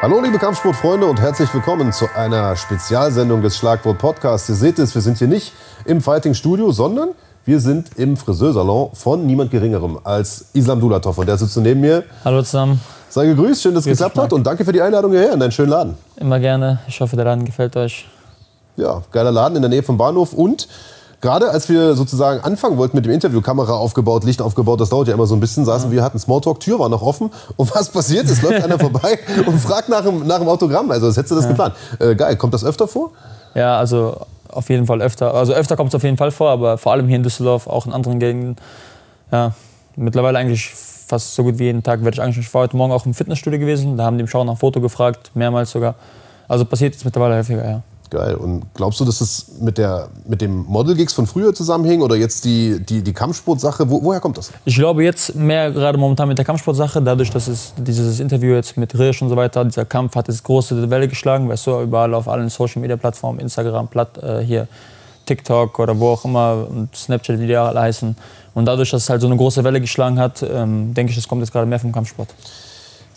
Hallo liebe Kampfsportfreunde und herzlich willkommen zu einer Spezialsendung des Schlagwort Podcasts. Ihr seht es, wir sind hier nicht im Fighting Studio, sondern wir sind im Friseursalon von niemand Geringerem als Islam Dulatov. Und der sitzt neben mir. Hallo zusammen. Sei gegrüßt, schön, dass es geklappt hat und danke für die Einladung hierher in deinen schönen Laden. Immer gerne. Ich hoffe, der Laden gefällt euch. Ja, geiler Laden in der Nähe vom Bahnhof und gerade als wir sozusagen anfangen wollten mit dem Interview, Kamera aufgebaut, Licht aufgebaut, das dauert ja immer so ein bisschen, saßen wir, hatten Smalltalk, Tür war noch offen und was passiert? Es läuft einer vorbei und fragt nach dem, nach dem Autogramm. Also, als hättest du das ja. geplant. Äh, geil, kommt das öfter vor? Ja, also auf jeden Fall öfter. Also öfter kommt es auf jeden Fall vor, aber vor allem hier in Düsseldorf, auch in anderen Gegenden. Ja, mittlerweile eigentlich fast so gut wie jeden Tag werde ich eigentlich. Ich war heute Morgen auch im Fitnessstudio gewesen, da haben die mich auch nach Foto gefragt, mehrmals sogar. Also passiert jetzt mittlerweile häufiger, ja. Geil. Und glaubst du, dass es mit, der, mit dem Model-Gigs von früher zusammenhing oder jetzt die, die, die Kampfsportsache? Wo, woher kommt das? Ich glaube jetzt mehr gerade momentan mit der Kampfsportsache, dadurch, dass es dieses Interview jetzt mit Risch und so weiter, dieser Kampf hat jetzt große Welle geschlagen, weißt du, überall auf allen Social-Media-Plattformen, Instagram, Platt, äh, hier TikTok oder wo auch immer und Snapchat, wie die alle heißen. Und dadurch, dass es halt so eine große Welle geschlagen hat, ähm, denke ich, das kommt jetzt gerade mehr vom Kampfsport.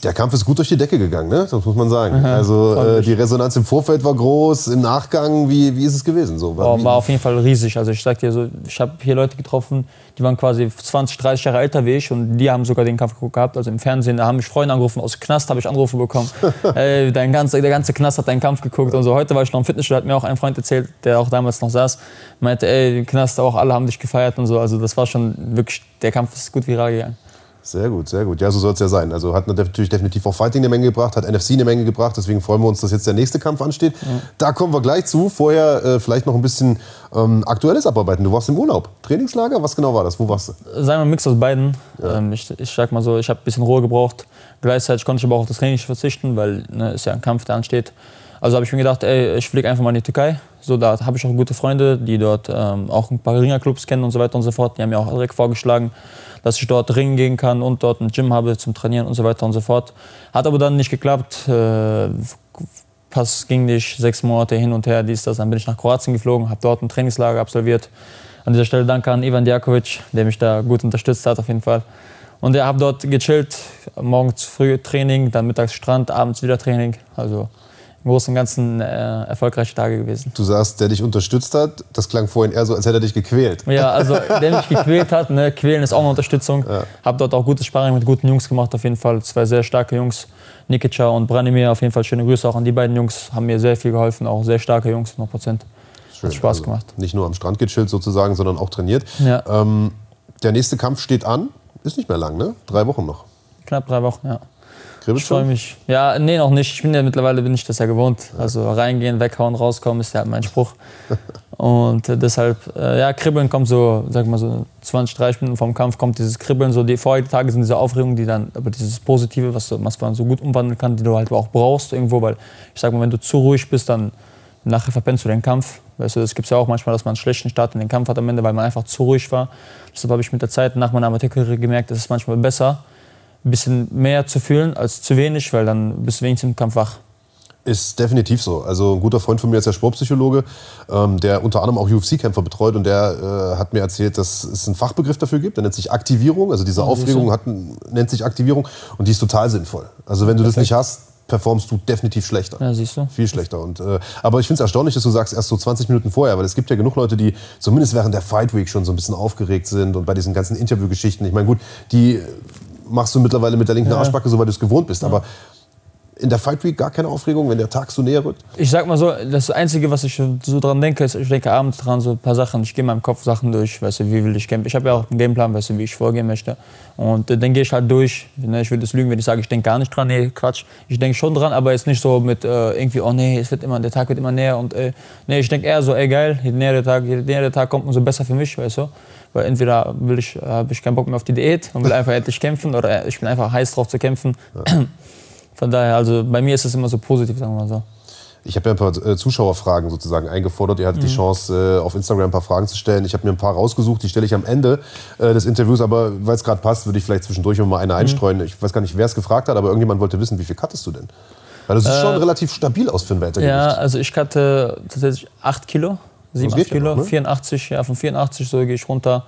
Der Kampf ist gut durch die Decke gegangen, ne? das muss man sagen. Aha, also äh, die Resonanz im Vorfeld war groß, im Nachgang, wie, wie ist es gewesen? So, war, oh, war auf jeden Fall riesig. Also ich sag dir so, ich habe hier Leute getroffen, die waren quasi 20, 30 Jahre älter wie ich und die haben sogar den Kampf gehabt. Also im Fernsehen, da haben mich Freunde angerufen, aus Knast habe ich Anrufe bekommen. Ey, dein ganze, der ganze Knast hat deinen Kampf geguckt und so. Heute war ich noch im Fitnessstudio, hat mir auch ein Freund erzählt, der auch damals noch saß, meinte, ey, Knast auch alle haben dich gefeiert und so. Also das war schon wirklich, der Kampf ist gut viral gegangen. Sehr gut, sehr gut. Ja, so soll es ja sein. Also hat natürlich definitiv auch Fighting eine Menge gebracht, hat NFC eine Menge gebracht. Deswegen freuen wir uns, dass jetzt der nächste Kampf ansteht. Ja. Da kommen wir gleich zu. Vorher äh, vielleicht noch ein bisschen ähm, Aktuelles abarbeiten. Du warst im Urlaub. Trainingslager? Was genau war das? Wo warst du? Sagen wir ein Mix aus beiden. Ja. Ähm, ich, ich sag mal so, ich habe ein bisschen Ruhe gebraucht. Gleichzeitig konnte ich aber auch auf das Training verzichten, weil ne, ist ja ein Kampf, der ansteht. Also habe ich mir gedacht, ey, ich fliege einfach mal in die Türkei. So, da habe ich auch gute Freunde, die dort ähm, auch ein paar Ringerclubs kennen und so weiter und so fort. Die haben mir auch direkt vorgeschlagen, dass ich dort ringen gehen kann und dort ein Gym habe zum Trainieren und so weiter und so fort. Hat aber dann nicht geklappt. Äh, Pass ging nicht, sechs Monate hin und her, dies, das. Dann bin ich nach Kroatien geflogen, habe dort ein Trainingslager absolviert. An dieser Stelle danke an Ivan Djakovic, der mich da gut unterstützt hat auf jeden Fall. Und er habe dort gechillt, morgens früh Training, dann mittags Strand, abends wieder Training. Also im Großen und Ganzen äh, erfolgreiche Tage gewesen. Du sagst, der dich unterstützt hat, das klang vorhin eher so, als hätte er dich gequält. Ja, also der mich gequält hat, ne, quälen ist auch eine Unterstützung. Ja. Hab dort auch gutes Sparring mit guten Jungs gemacht, auf jeden Fall. Zwei sehr starke Jungs, Nikica und Branimir, auf jeden Fall schöne Grüße auch an die beiden Jungs, haben mir sehr viel geholfen, auch sehr starke Jungs, 100 Prozent. Hat Spaß also gemacht. Nicht nur am Strand gechillt sozusagen, sondern auch trainiert. Ja. Ähm, der nächste Kampf steht an, ist nicht mehr lang, ne? Drei Wochen noch. Knapp drei Wochen, ja. Kribbelst ich freue mich. Ja, nee, noch nicht. Ich bin ja mittlerweile bin ich das ja gewohnt. Also reingehen, weghauen, rauskommen ist ja mein Spruch. Und äh, deshalb, äh, ja, Kribbeln kommt so, sag mal so 20, 30 Minuten vom Kampf kommt dieses Kribbeln. So die vorherigen Tage sind diese Aufregung, die dann, aber dieses Positive, was, was man so gut umwandeln kann, die du halt auch brauchst irgendwo, weil ich sag mal, wenn du zu ruhig bist, dann nachher verpennst du den Kampf. Weißt du, das gibt es ja auch manchmal, dass man einen schlechten Start in den Kampf hat am Ende, weil man einfach zu ruhig war. Deshalb habe ich mit der Zeit nach meiner Amateurkarriere gemerkt, es ist manchmal besser, ein bisschen mehr zu fühlen als zu wenig, weil dann bist du wenigstens im Kampf wach. Ist definitiv so. Also ein guter Freund von mir ist der Sportpsychologe, ähm, der unter anderem auch UFC-Kämpfer betreut und der äh, hat mir erzählt, dass es einen Fachbegriff dafür gibt, der nennt sich Aktivierung. Also diese oh, Aufregung hat, nennt sich Aktivierung und die ist total sinnvoll. Also wenn du Perfekt. das nicht hast, performst du definitiv schlechter. Ja, siehst du. Viel schlechter. Und, äh, aber ich finde es erstaunlich, dass du sagst, erst so 20 Minuten vorher, weil es gibt ja genug Leute, die zumindest während der Fight Week schon so ein bisschen aufgeregt sind und bei diesen ganzen Interviewgeschichten. Ich meine, gut, die machst du mittlerweile mit der linken ja. Arschbacke, so weil du es gewohnt bist. Ja. Aber in der Fight Week gar keine Aufregung, wenn der Tag so näher rückt? Ich sag mal so, das Einzige, was ich so dran denke, ist, ich denke abends dran, so ein paar Sachen. Ich gehe in meinem Kopf Sachen durch, weißt du, wie will ich kämpfen. Ich habe ja auch einen Gameplan, weißt du, wie ich vorgehen möchte. Und äh, dann gehe ich halt durch. Ne, ich würde es lügen, wenn ich sage, ich denke gar nicht dran. Nee, Quatsch. Ich denke schon dran, aber jetzt nicht so mit äh, irgendwie, oh nee, es wird immer, der Tag wird immer näher. Und äh, nee, ich denke eher so, ey geil, je näher der Tag, je näher der Tag kommt, umso besser für mich, weißt du. Weil entweder will ich, habe ich keinen Bock mehr auf die Diät und will einfach endlich kämpfen oder ich bin einfach heiß drauf zu kämpfen. Ja. Von daher, also bei mir ist es immer so positiv, sagen wir mal so. Ich habe ja ein paar äh, Zuschauerfragen sozusagen eingefordert. Ihr hattet mhm. die Chance, äh, auf Instagram ein paar Fragen zu stellen. Ich habe mir ein paar rausgesucht, die stelle ich am Ende äh, des Interviews. Aber weil es gerade passt, würde ich vielleicht zwischendurch mal eine mhm. einstreuen. Ich weiß gar nicht, wer es gefragt hat, aber irgendjemand wollte wissen, wie viel cuttest du denn? Weil das sieht äh, schon relativ stabil aus für ein Weltergewicht. Ja, also ich cutte tatsächlich 8 Kilo 87 Kilo, noch, ne? 84, ja, von 84 so gehe ich runter.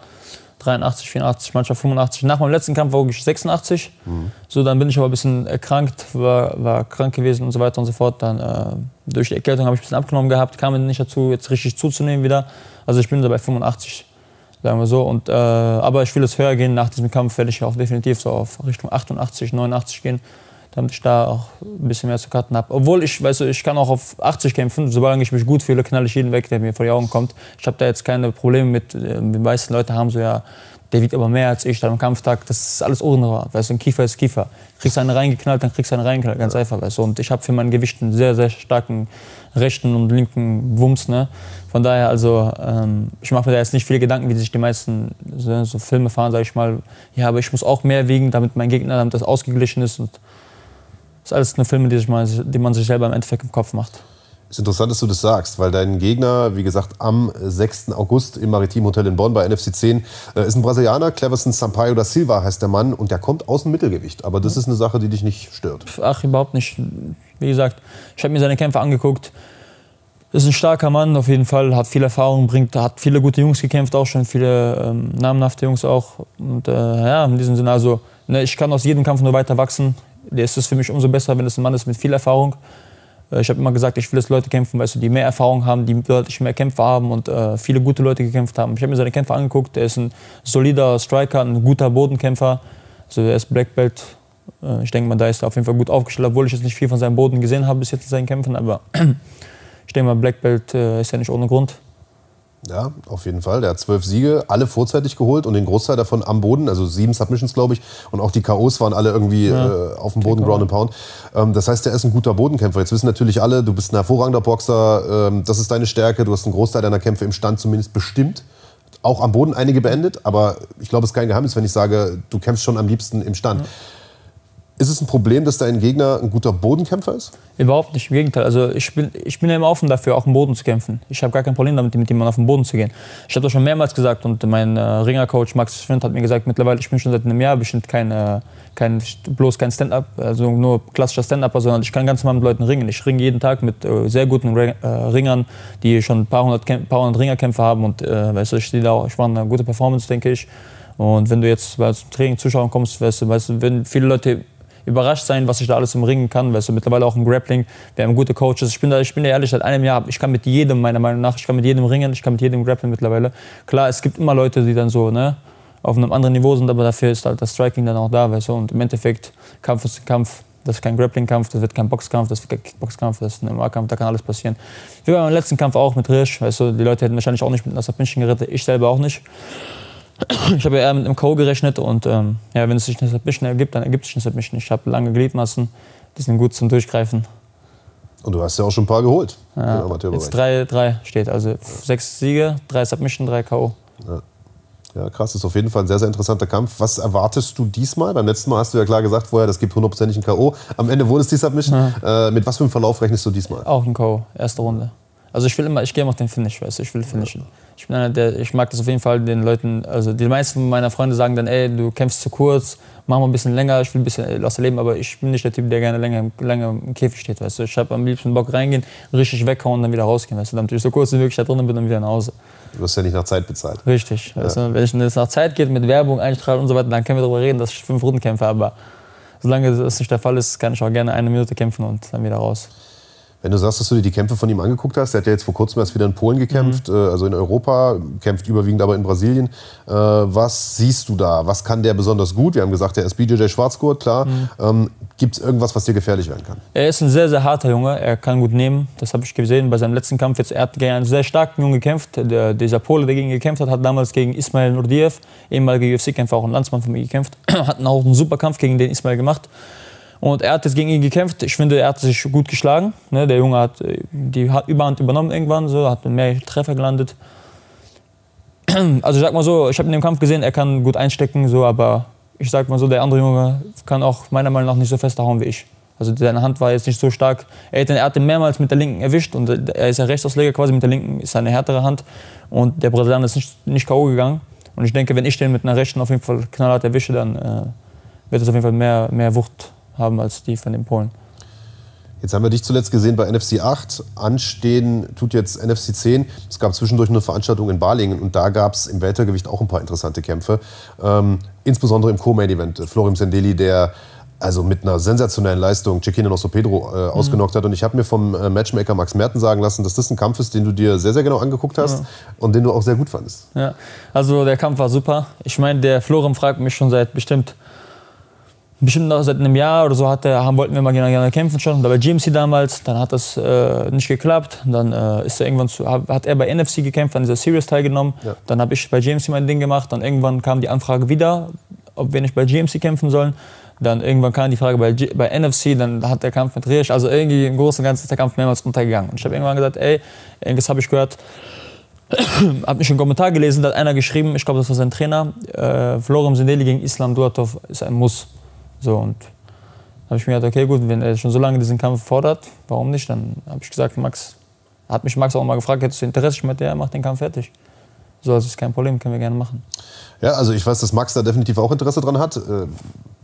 83, 84, manchmal 85. Nach meinem letzten Kampf wog ich 86. Mhm. So, dann bin ich aber ein bisschen erkrankt, war, war krank gewesen und so weiter und so fort. Dann äh, durch die Erkältung habe ich ein bisschen abgenommen gehabt, kam nicht dazu, jetzt richtig zuzunehmen wieder. Also ich bin da bei 85, sagen wir so. Und, äh, aber ich will es höher gehen. Nach diesem Kampf werde ich auch definitiv so auf Richtung 88, 89 gehen damit ich da auch ein bisschen mehr zu cutten habe. Obwohl ich, weißt du, ich kann auch auf 80 kämpfen, sobald ich mich gut fühle, knall ich jeden weg, der mir vor die Augen kommt. Ich habe da jetzt keine Probleme mit, äh, die meisten Leute haben so, ja, der wiegt aber mehr als ich, dann am Kampftag, das ist alles Ohrenrohr, weißt du, ein Kiefer ist Kiefer. Kriegst einen reingeknallt, dann kriegst du einen reingeknallt, ganz einfach, weißt du. Und ich habe für mein Gewicht einen sehr, sehr starken rechten und linken Wumms, ne. Von daher, also, ähm, ich mache mir da jetzt nicht viele Gedanken, wie sich die meisten so, so Filme fahren, sage ich mal. Ja, aber ich muss auch mehr wiegen, damit mein Gegner, damit das ausgeglichen ist und das ist alles eine Filme, die, mal, die man sich selber im Endeffekt im Kopf macht. Ist interessant, dass du das sagst, weil dein Gegner, wie gesagt, am 6. August im Maritim Hotel in Bonn bei NFC 10 äh, ist ein Brasilianer, Cleverson Sampaio da Silva heißt der Mann und der kommt aus dem Mittelgewicht. Aber das ist eine Sache, die dich nicht stört. Ach, überhaupt nicht. Wie gesagt, ich habe mir seine Kämpfe angeguckt. Ist ein starker Mann auf jeden Fall, hat viel Erfahrung, bringt, hat viele gute Jungs gekämpft, auch schon viele ähm, namenhafte Jungs auch. Und äh, ja, in diesem Sinne, also ne, ich kann aus jedem Kampf nur weiter wachsen ist es für mich umso besser, wenn es ein Mann ist mit viel Erfahrung. Äh, ich habe immer gesagt, ich will, dass Leute kämpfen, weißt du, die mehr Erfahrung haben, die deutlich mehr Kämpfe haben und äh, viele gute Leute gekämpft haben. Ich habe mir seine Kämpfe angeguckt. Er ist ein solider Striker, ein guter Bodenkämpfer. Also er ist Black Belt. Äh, ich denke mal, da ist er auf jeden Fall gut aufgestellt, obwohl ich jetzt nicht viel von seinem Boden gesehen habe bis jetzt in seinen Kämpfen. Aber ich denke mal, Black Belt äh, ist ja nicht ohne Grund. Ja, auf jeden Fall. Der hat zwölf Siege, alle vorzeitig geholt und den Großteil davon am Boden, also sieben Submissions, glaube ich. Und auch die K.O.s waren alle irgendwie ja. äh, auf dem Boden, Ground and Pound. Ähm, das heißt, der ist ein guter Bodenkämpfer. Jetzt wissen natürlich alle, du bist ein hervorragender Boxer, ähm, das ist deine Stärke, du hast einen Großteil deiner Kämpfe im Stand zumindest bestimmt. Auch am Boden einige beendet, aber ich glaube, es ist kein Geheimnis, wenn ich sage, du kämpfst schon am liebsten im Stand. Ja. Ist es ein Problem, dass dein Gegner ein guter Bodenkämpfer ist? Überhaupt nicht, im Gegenteil. Also ich bin, ich bin ja immer offen dafür, auch im Boden zu kämpfen. Ich habe gar kein Problem damit, mit jemandem auf den Boden zu gehen. Ich habe das schon mehrmals gesagt und mein äh, Ringercoach Max Schwind hat mir gesagt, mittlerweile, ich bin schon seit einem Jahr bestimmt kein, äh, kein bloß kein Stand-up, also nur klassischer Stand-Upper, sondern ich kann ganz normal mit Leuten ringen. Ich ringe jeden Tag mit äh, sehr guten äh, Ringern, die schon ein paar hundert, paar hundert Ringerkämpfe haben und äh, weißt du, ich, da ich mache eine gute Performance, denke ich. Und wenn du jetzt zum Training zuschauen kommst, weißt du, weißt du, wenn viele Leute überrascht sein, was ich da alles im Ringen kann. Weißt du, mittlerweile auch im Grappling. Wir haben gute Coaches. Ich bin da, ich bin da ehrlich, seit einem Jahr, ich kann mit jedem, meiner Meinung nach, ich kann mit jedem ringen, ich kann mit jedem grappeln mittlerweile. Klar, es gibt immer Leute, die dann so, ne, auf einem anderen Niveau sind, aber dafür ist halt das Striking dann auch da, weißt du. Und im Endeffekt, Kampf ist Kampf. Das ist kein Grappling-Kampf, das wird kein Boxkampf, das wird kein Kickboxkampf, das ist ein MMA-Kampf, da kann alles passieren. Wie beim letzten Kampf auch mit Risch, weißt du, die Leute hätten wahrscheinlich auch nicht mit einer Submission gerettet, ich selber auch nicht. Ich habe ja eher mit einem Co. gerechnet und ähm, ja, wenn es sich eine Submission ergibt, dann ergibt es sich eine Submission. Ich habe lange Gliedmassen, die sind gut zum Durchgreifen. Und du hast ja auch schon ein paar geholt ja. Jetzt drei, drei steht, also ja. sechs Siege, drei Submission, drei K.O. Ja. Ja, krass, das ist auf jeden Fall ein sehr, sehr interessanter Kampf. Was erwartest du diesmal? Beim letzten Mal hast du ja klar gesagt vorher, das gibt hundertprozentig ein K.O. Am Ende wurde es die Submission. Äh, mit was für einem Verlauf rechnest du diesmal? Auch ein K.O., erste Runde. Also ich will immer, ich gehe immer auf den Finish, weißt du, ich will finishen. Ich bin einer, der, ich mag das auf jeden Fall den Leuten, also die meisten meiner Freunde sagen dann, ey, du kämpfst zu kurz, mach mal ein bisschen länger, ich will ein bisschen los leben, aber ich bin nicht der Typ, der gerne länger, länger im Käfig steht, weißt du. Ich habe am liebsten Bock reingehen, richtig weghauen und dann wieder rausgehen, weißt du, damit ich so kurz wie möglich da drinnen bin und wieder nach Hause. Du wirst ja nicht nach Zeit bezahlt. Richtig. Ja. Weißt du, wenn es nach Zeit geht mit Werbung, Einstrahlung und so weiter, dann können wir darüber reden, dass ich fünf Runden kämpfe, aber solange das nicht der Fall ist, kann ich auch gerne eine Minute kämpfen und dann wieder raus. Wenn du sagst, dass du dir die Kämpfe von ihm angeguckt hast, der hat ja jetzt vor kurzem erst wieder in Polen gekämpft, mhm. Äh, also in Europa, kämpft überwiegend aber in Brasilien. Äh, was siehst du da? Was kann der besonders gut? Wir haben gesagt, der ist BJJ Schwarzgurt, klar. Mhm. Ähm, Gibt es irgendwas, was dir gefährlich werden kann? Er ist ein sehr, sehr harter Junge. Er kann gut nehmen. Das habe ich gesehen bei seinem letzten Kampf. Jetzt, er hat gegen einen sehr starken Jungen gekämpft. Der, dieser Pole, der gegen ihn gekämpft hat, hat damals gegen Ismail Nurdiev, ehemaliger UFC-Kämpfer, auch ein Landsmann von mir gekämpft. hat auch einen super Kampf gegen den Ismail gemacht. Und er hat jetzt gegen ihn gekämpft. Ich finde, er hat sich gut geschlagen. Ne? Der Junge hat die Überhand übernommen irgendwann, so, hat mehr Treffer gelandet. Also ich sag mal so, ich habe in dem Kampf gesehen, er kann gut einstecken, so, aber ich sag mal so, der andere Junge kann auch meiner Meinung nach nicht so fest hauen wie ich. Also seine Hand war jetzt nicht so stark. Er hat, er hat ihn mehrmals mit der linken erwischt und er ist ja Rechtsausleger quasi, mit der linken ist eine härtere Hand. Und der Brasilianer ist nicht, nicht K.O. gegangen. Und ich denke, wenn ich den mit einer rechten auf jeden Fall knallhart erwische, dann äh, wird es auf jeden Fall mehr, mehr Wucht haben als die von den Polen. Jetzt haben wir dich zuletzt gesehen bei NFC 8. Anstehen tut jetzt NFC 10. Es gab zwischendurch eine Veranstaltung in Balingen und da gab es im Weltergewicht auch ein paar interessante Kämpfe. Ähm, insbesondere im Co-Main-Event. Florim Sendeli, der also mit einer sensationellen Leistung Cecchino Nosso Pedro äh, mhm. ausgenockt hat. Und ich habe mir vom äh, Matchmaker Max Merten sagen lassen, dass das ein Kampf ist, den du dir sehr, sehr genau angeguckt hast ja. und den du auch sehr gut fandest. Ja, also der Kampf war super. Ich meine, der Florim fragt mich schon seit bestimmt bestimmt noch seit einem Jahr oder so hat er, haben, wollten wir mal gerne, gerne kämpfen schon. Da bei GMC damals, dann hat das äh, nicht geklappt. Dann äh, ist er irgendwann zu, hat er bei NFC gekämpft, an dieser Series teilgenommen. Ja. Dann habe ich bei GMC mein Ding gemacht. Dann irgendwann kam die Anfrage wieder, ob wir nicht bei GMC kämpfen sollen. Dann irgendwann kam die Frage bei, G bei NFC, dann hat der Kampf mit Riesch, also irgendwie im Großen und Ganzen ist der Kampf mehrmals untergegangen. Und ich habe irgendwann gesagt, ey, irgendwas habe ich gehört, habe mich einen Kommentar gelesen, da hat einer geschrieben, ich glaube, das war sein Trainer, äh, Florim Sindeli gegen Islam Duatov ist ein Muss. So, und habe ich mir gedacht, okay, gut, wenn er schon so lange diesen Kampf fordert, warum nicht? Dann habe ich gesagt, Max, hat mich Max auch mal gefragt, hättest du Interesse? Ich meinte, der macht den Kampf fertig. So, das ist kein Problem, können wir gerne machen. Ja, also ich weiß, dass Max da definitiv auch Interesse dran hat. Äh,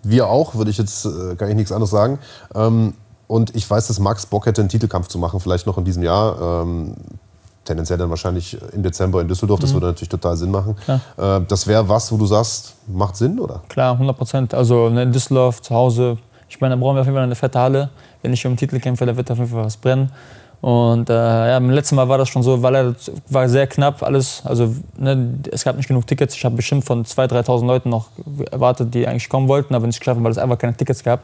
wir auch, würde ich jetzt, äh, kann ich nichts anderes sagen. Ähm, und ich weiß, dass Max Bock hätte, einen Titelkampf zu machen, vielleicht noch in diesem Jahr. Tendenziell dann wahrscheinlich im Dezember in Düsseldorf. Das mhm. würde natürlich total Sinn machen. Äh, das wäre was, wo du sagst, macht Sinn, oder? Klar, 100 Prozent. Also in Düsseldorf, zu Hause. Ich meine, da brauchen wir auf jeden Fall eine fette Halle. Wenn ich um den Titel kämpfe, da wird auf jeden Fall was brennen. Und äh, ja, beim letzten Mal war das schon so, weil er war sehr knapp alles. Also ne, es gab nicht genug Tickets. Ich habe bestimmt von 2.000, 3.000 Leuten noch erwartet, die eigentlich kommen wollten, aber nicht geschafft weil es einfach keine Tickets gab.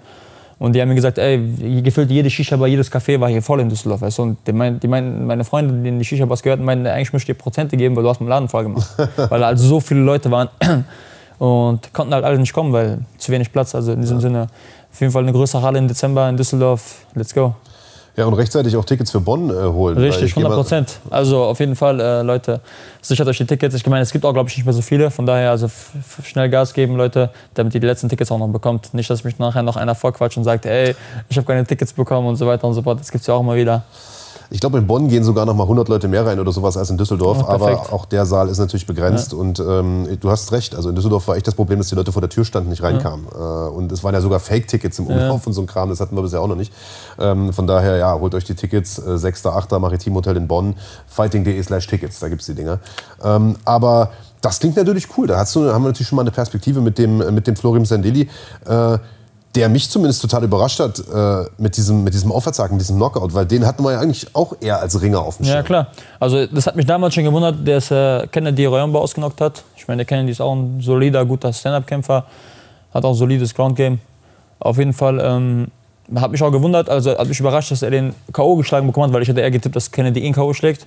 Und die haben mir gesagt, ey, gefühlt jede Shisha-Bar, jedes Café war hier voll in Düsseldorf. Weißt du? Und die, mein, die mein, meine Freunde, die in die Shisha-Bars gehörten, meinten, eigentlich möchte ich dir Prozente geben, weil du hast meinen Laden voll gemacht. weil also so viele Leute waren und konnten halt alle nicht kommen, weil zu wenig Platz. Also in diesem ja. Sinne, auf jeden Fall eine größere Halle im Dezember in Düsseldorf. Let's go. Ja, und rechtzeitig auch Tickets für Bonn äh, holen. Richtig, 100 Prozent. Also auf jeden Fall, äh, Leute, sichert euch die Tickets. Ich meine, es gibt auch, glaube ich, nicht mehr so viele. Von daher, also schnell Gas geben, Leute, damit ihr die letzten Tickets auch noch bekommt. Nicht, dass mich nachher noch einer vorquatscht und sagt, ey, ich habe keine Tickets bekommen und so weiter und so fort. Das gibt es ja auch immer wieder. Ich glaube, in Bonn gehen sogar noch mal 100 Leute mehr rein oder sowas als in Düsseldorf. Oh, aber auch der Saal ist natürlich begrenzt. Ja. Und ähm, du hast recht. Also in Düsseldorf war echt das Problem, dass die Leute vor der Tür standen, nicht reinkamen. Ja. Äh, und es waren ja sogar Fake-Tickets im Umlauf ja. und so ein Kram. Das hatten wir bisher auch noch nicht. Ähm, von daher, ja, holt euch die Tickets. Äh, 6., 8. Maritim Hotel in Bonn. Fighting.de slash Tickets. Da gibt es die Dinger. Ähm, aber das klingt natürlich cool. Da hast du, haben wir natürlich schon mal eine Perspektive mit dem, mit dem Florim Sandeli. Äh, der mich zumindest total überrascht hat äh, mit diesem, mit diesem Aufwärtshaken, diesem Knockout, weil den hatten wir ja eigentlich auch eher als Ringer auf dem Schirm. Ja, klar. Also das hat mich damals schon gewundert, dass äh, Kennedy Royamba ausgenockt hat. Ich meine, der Kennedy ist auch ein solider, guter Stand-Up-Kämpfer, hat auch ein solides Ground-Game. Auf jeden Fall ähm, hat mich auch gewundert, also hat mich überrascht, dass er den K.O. geschlagen bekommen hat, weil ich hätte eher getippt, dass Kennedy ihn K.O. schlägt.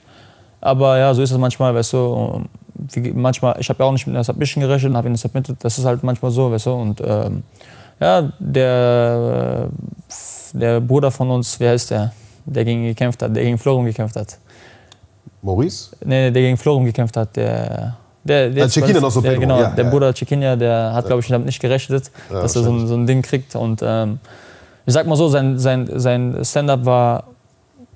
Aber ja, so ist es manchmal, weißt du. Wie, manchmal, ich habe ja auch nicht mit einer Submission gerechnet und habe ihn submitted. Das ist halt manchmal so, weißt du. Und ähm, ja, der, der Bruder von uns, wie heißt der? Der gegen gekämpft hat, der gegen Florum gekämpft hat. Maurice? Nee, der gegen Florum gekämpft hat. Der, der, der, also noch so der, Genau, ja, der ja. Bruder Cekinia, der hat, glaube ich, damit nicht gerechnet, ja, dass er so ein, so ein Ding kriegt. Und ähm, ich sag mal so, sein, sein, sein Stand-up war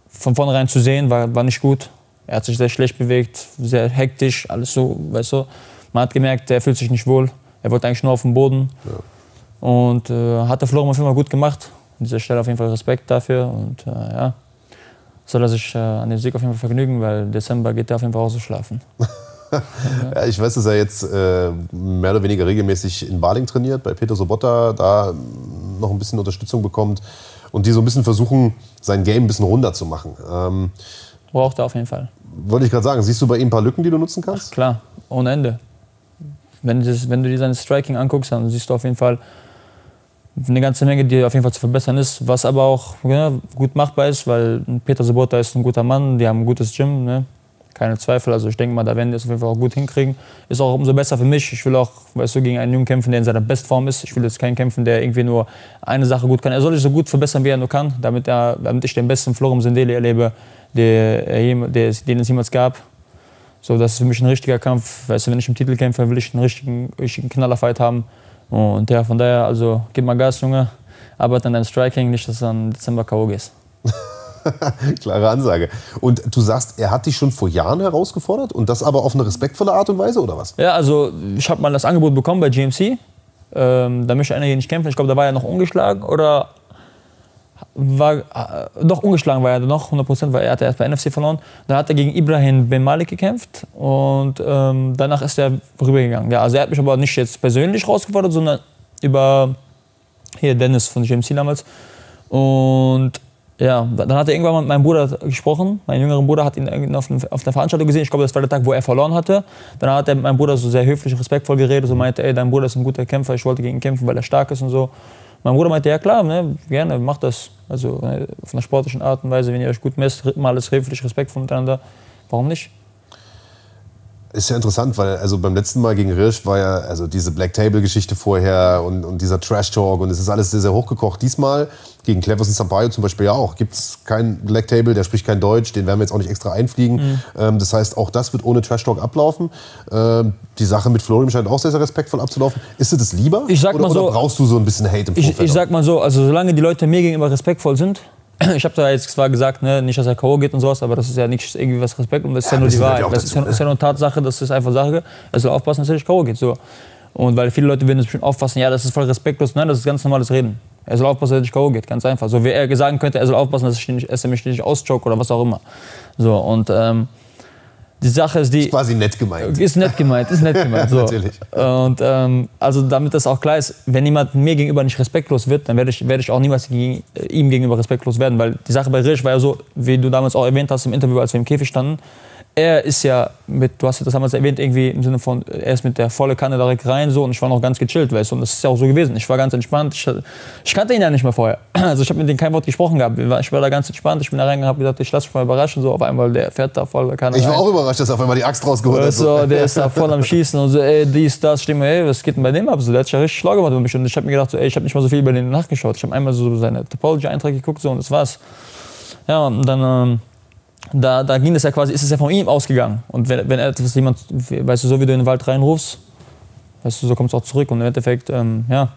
von vornherein zu sehen, war, war nicht gut. Er hat sich sehr schlecht bewegt, sehr hektisch, alles so, weißt du. Man hat gemerkt, er fühlt sich nicht wohl. Er wollte eigentlich nur auf dem Boden. Und äh, hat der Florian auf jeden Fall gut gemacht. An dieser Stelle auf jeden Fall Respekt dafür. Und äh, ja, soll er sich äh, an dem Sieg auf jeden Fall vergnügen, weil Dezember geht er auf jeden Fall auch so schlafen. ja, ich weiß, dass er jetzt äh, mehr oder weniger regelmäßig in Baling trainiert, bei Peter Sobotta, da noch ein bisschen Unterstützung bekommt und die so ein bisschen versuchen, sein Game ein bisschen runder zu machen. Ähm, Braucht er auf jeden Fall. Wollte ich gerade sagen, siehst du bei ihm ein paar Lücken, die du nutzen kannst? Ach, klar, ohne Ende. Wenn das, wenn du dir sein Striking anguckst, dann siehst du auf jeden Fall, eine ganze Menge, die auf jeden Fall zu verbessern ist, was aber auch ja, gut machbar ist, weil Peter Sobota ist ein guter Mann, die haben ein gutes Gym, ne? keine Zweifel. Also ich denke mal, da werden die es auf jeden Fall auch gut hinkriegen. Ist auch umso besser für mich. Ich will auch, weißt du, gegen einen Jungen kämpfen, der in seiner Bestform ist. Ich will jetzt keinen kämpfen, der irgendwie nur eine Sache gut kann. Er soll sich so gut verbessern, wie er nur kann, damit, er, damit ich den besten Florum Sendeli erlebe, der, den es jemals gab. So, das ist für mich ein richtiger Kampf. Weißt du, wenn ich im Titel kämpfe, will ich einen richtigen, richtigen Knallerfight haben. Und ja, von daher, also gib mal Gas, Junge. Arbeit an deinem Striking, nicht, dass du im Dezember K.O. gehst. Klare Ansage. Und du sagst, er hat dich schon vor Jahren herausgefordert und das aber auf eine respektvolle Art und Weise, oder was? Ja, also ich habe mal das Angebot bekommen bei GMC. Ähm, da möchte einer hier nicht kämpfen. Ich glaube, da war er noch ungeschlagen oder war äh, doch ungeschlagen, war er noch 100 Prozent, weil er hatte erst bei NFC verloren. Dann hat er gegen Ibrahim Ben Malik gekämpft und ähm, danach ist er rübergegangen. Ja, also er hat mich aber nicht jetzt persönlich rausgefordert, sondern über hier Dennis von GMC damals. Und ja, dann hat er irgendwann mit meinem Bruder gesprochen. Mein jüngerer Bruder hat ihn auf, auf der Veranstaltung gesehen. Ich glaube, das war der Tag, wo er verloren hatte. Dann hat er mit meinem Bruder so sehr höflich, respektvoll geredet. So meinte, ey, dein Bruder ist ein guter Kämpfer. Ich wollte gegen ihn kämpfen, weil er stark ist und so. Mein Bruder meinte, ja klar, ne, gerne, macht das. Also ne, auf einer sportlichen Art und Weise, wenn ihr euch gut messt, mal alles höflich, respektvoll miteinander. Warum nicht? Ist ja interessant, weil also beim letzten Mal gegen Rirsch war ja also diese Black Table Geschichte vorher und, und dieser Trash Talk und es ist alles sehr, sehr hochgekocht. Diesmal gegen Cleverson Sampaio zum Beispiel ja auch. Gibt es keinen Black Table, der spricht kein Deutsch, den werden wir jetzt auch nicht extra einfliegen. Mhm. Ähm, das heißt, auch das wird ohne Trash Talk ablaufen. Ähm, die Sache mit Florim scheint auch sehr, sehr respektvoll abzulaufen. Ist dir das lieber? Ich sag mal oder, so, oder brauchst du so ein bisschen Hate im Vorfeld? Ich, ich sag mal so, also solange die Leute mir gegenüber respektvoll sind, ich habe da jetzt zwar gesagt, ne, nicht, dass er K.O. geht und sowas, aber das ist ja nicht irgendwie was Respekt und das ist ja, ja nur die Wahrheit. Das ist ja, ist ja nur Tatsache, das ist einfach Sache. Er soll aufpassen, dass er nicht K.O. geht. So. Und weil viele Leute werden es bestimmt aufpassen, ja, das ist voll respektlos. Nein, das ist ganz normales Reden. Er soll aufpassen, dass er nicht K.O. geht, ganz einfach. So wie er sagen könnte, er soll aufpassen, dass er mich nicht auschoke oder was auch immer. So, und ähm, die Sache ist die. Ist quasi nett gemeint. Ist nett gemeint, ist nett gemeint. So. Natürlich. Und ähm, also damit das auch klar ist, wenn jemand mir gegenüber nicht respektlos wird, dann werde ich, werde ich auch niemals gegen, äh, ihm gegenüber respektlos werden. Weil die Sache bei Risch war ja so, wie du damals auch erwähnt hast im Interview, als wir im Käfig standen, er ist ja mit, du hast das damals erwähnt, irgendwie im Sinne von, er ist mit der volle Kanne direkt rein so und ich war noch ganz gechillt, weißt du, und das ist ja auch so gewesen. Ich war ganz entspannt. Ich, ich kannte ihn ja nicht mehr vorher. Also ich habe mit ihm kein Wort gesprochen gehabt. Ich war da ganz entspannt. Ich bin da reingegangen, habe gesagt, ich lasse mich mal überraschen. So auf einmal, der fährt da voll Kanne Ich war rein. auch überrascht, dass er auf einmal die Axt rausgeholt hat. So, der ist da voll am Schießen und so, ey, dies, das, wir, ey, was geht denn bei dem ab? So, der hat sich ja richtig schlau gemacht über mich und ich habe mir gedacht, so, ey, ich habe nicht mal so viel über den nachgeschaut. Ich habe einmal so seine Topology-Einträge geguckt so und das war's. Ja, und dann... Ähm, da, da ging es ja quasi, ist es ja von ihm ausgegangen. Und wenn, wenn etwas jemand, weißt du, so wie du in den Wald reinrufst, weißt du, so kommst du auch zurück. Und im Endeffekt, ähm, ja.